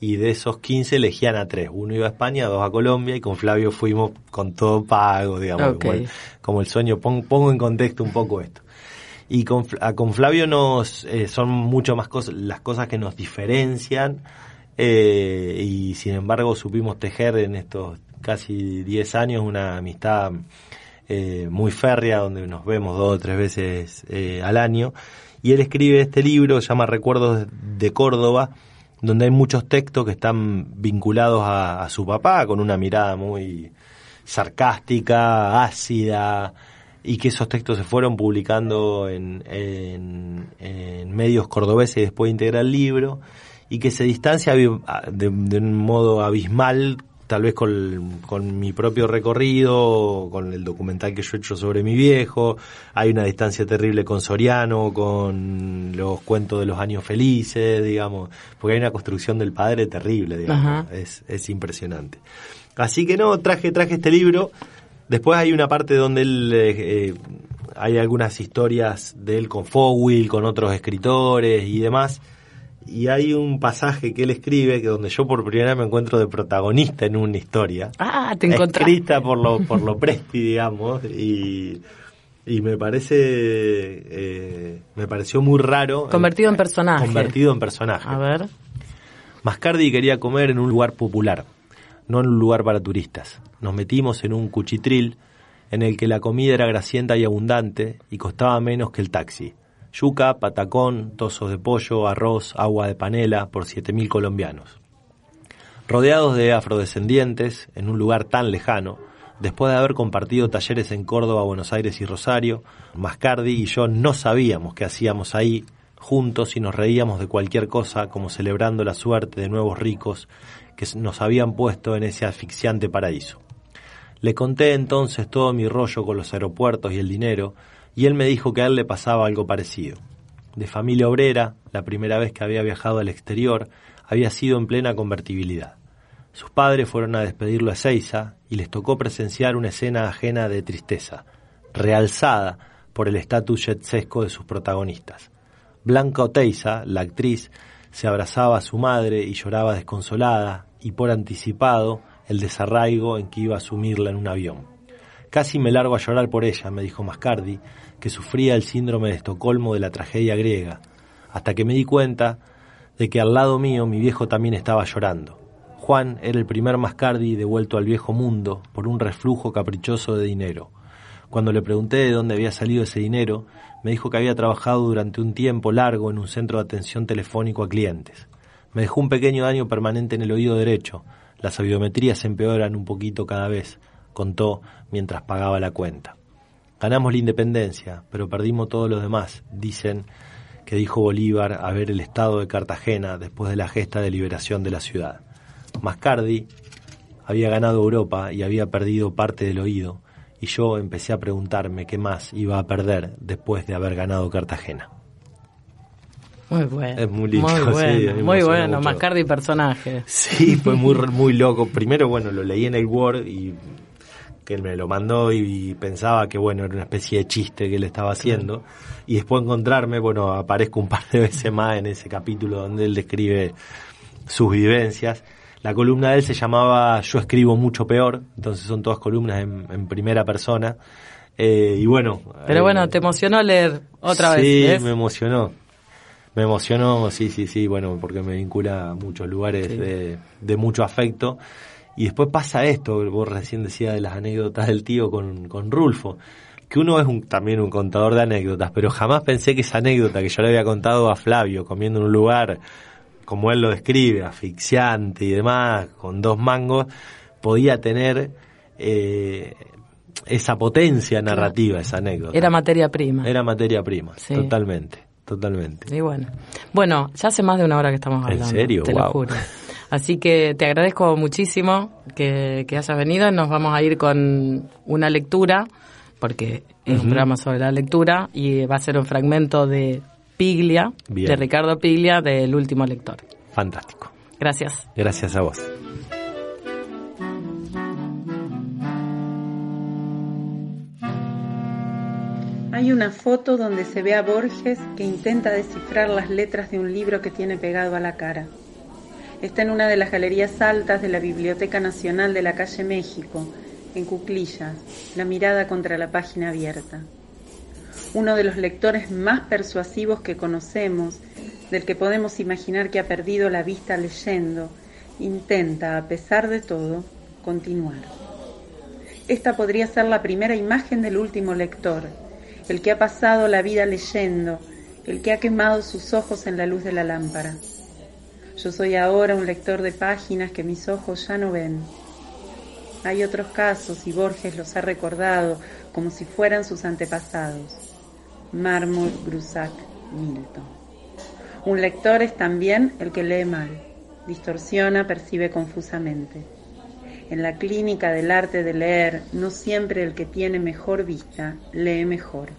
y de esos 15 elegían a tres. Uno iba a España, dos a Colombia, y con Flavio fuimos con todo pago, digamos, como, el, como el sueño. Pon- pongo en contexto un poco esto. Y con, Fl- a- con Flavio nos eh, son mucho más cosas, las cosas que nos diferencian, eh, y sin embargo supimos tejer en estos casi 10 años una amistad eh, muy férrea, donde nos vemos dos o tres veces eh, al año. Y él escribe este libro, se llama Recuerdos de Córdoba, donde hay muchos textos que están vinculados a, su papá, con una mirada muy sarcástica, ácida, y que esos textos se fueron publicando en, medios cordobeses y después integra el libro, y que se distancia de un modo abismal, tal vez con, con mi propio recorrido, con el documental que yo he hecho sobre mi viejo, hay una distancia terrible con Soriano, con los cuentos de los años felices, digamos, porque hay una construcción del padre terrible, digamos, es, es impresionante. Así que no, traje, traje este libro. Después hay una parte donde él, eh, eh, hay algunas historias de él con Fowell, con otros escritores y demás. Y hay un pasaje que él escribe que donde yo por primera vez me encuentro de protagonista en una historia. Ah, te. Escrita por lo, por lo Presti, digamos, y, y me parece, eh, me pareció muy raro. Convertido en personaje. Convertido en personaje. A ver. Mascardi quería comer en un lugar popular, no en un lugar para turistas. Nos metimos en un cuchitril en el que la comida era grasienta y abundante y costaba menos que el taxi yuca, patacón, tozos de pollo, arroz, agua de panela por 7.000 colombianos. Rodeados de afrodescendientes, en un lugar tan lejano, después de haber compartido talleres en Córdoba, Buenos Aires y Rosario, Mascardi y yo no sabíamos qué hacíamos ahí, juntos y nos reíamos de cualquier cosa como celebrando la suerte de nuevos ricos que nos habían puesto en ese asfixiante paraíso. Le conté entonces todo mi rollo con los aeropuertos y el dinero, y él me dijo que a él le pasaba algo parecido. De familia obrera, la primera vez que había viajado al exterior había sido en plena convertibilidad. Sus padres fueron a despedirlo a Seiza y les tocó presenciar una escena ajena de tristeza, realzada por el estatus yetsesco de sus protagonistas. Blanca Oteiza, la actriz, se abrazaba a su madre y lloraba desconsolada y por anticipado el desarraigo en que iba a asumirla en un avión. Casi me largo a llorar por ella, me dijo Mascardi, que sufría el síndrome de Estocolmo de la tragedia griega, hasta que me di cuenta de que al lado mío mi viejo también estaba llorando. Juan era el primer Mascardi devuelto al viejo mundo por un reflujo caprichoso de dinero. Cuando le pregunté de dónde había salido ese dinero, me dijo que había trabajado durante un tiempo largo en un centro de atención telefónico a clientes. Me dejó un pequeño daño permanente en el oído derecho. Las audiometrías empeoran un poquito cada vez contó mientras pagaba la cuenta. Ganamos la independencia, pero perdimos todo lo demás, dicen que dijo Bolívar a ver el estado de Cartagena después de la gesta de liberación de la ciudad. Mascardi había ganado Europa y había perdido parte del oído, y yo empecé a preguntarme qué más iba a perder después de haber ganado Cartagena. Muy bueno. Es muy lindo. Muy bueno, muy bueno. Mascardi personaje. Sí, fue muy, muy loco. Primero, bueno, lo leí en el Word y que él me lo mandó y, pensaba que, bueno, era una especie de chiste que él estaba haciendo. Y después encontrarme, bueno, aparezco un par de veces más en ese capítulo donde él describe sus vivencias. La columna de él se llamaba Yo escribo mucho peor, entonces son todas columnas en, en primera persona. Eh, y bueno. Pero eh, bueno, te emocionó leer otra sí, vez. ¿ves? me emocionó. Me emocionó, sí, sí, sí, bueno, porque me vincula a muchos lugares Sí. de, de mucho afecto. Y después pasa esto, vos recién decías de las anécdotas del tío con, con Rulfo, que uno es un, también un contador de anécdotas, pero jamás pensé que esa anécdota que yo le había contado a Flavio comiendo en un lugar, como él lo describe, asfixiante y demás, con dos mangos, podía tener eh, esa potencia narrativa, esa anécdota. Era materia prima. Era materia prima, Sí. totalmente, totalmente. Y bueno. Bueno, ya hace más de una hora que estamos ¿En hablando. serio? Te lo Guau. juro. Así que te agradezco muchísimo que, que hayas venido. Nos vamos a ir con una lectura, porque es un programa sobre la lectura, y va a ser un fragmento de Piglia, Bien. de Ricardo Piglia, del último lector. Fantástico. Gracias. Gracias a vos. Hay una foto donde se ve a Borges que intenta descifrar las letras de un libro que tiene pegado a la cara. Está en una de las galerías altas de la Biblioteca Nacional de la calle México, en cuclillas, la mirada contra la página abierta. Uno de los lectores más persuasivos que conocemos, del que podemos imaginar que ha perdido la vista leyendo, intenta, a pesar de todo, continuar. Esta podría ser la primera imagen del último lector, el que ha pasado la vida leyendo, el que ha quemado sus ojos en la luz de la lámpara. Yo soy ahora un lector de páginas que mis ojos ya no ven. Hay otros casos y Borges los ha recordado como si fueran sus antepasados. Mármol, Grusac, Milton. Un lector es también el que lee mal, distorsiona, percibe confusamente. En la clínica del arte de leer, no siempre el que tiene mejor vista lee mejor.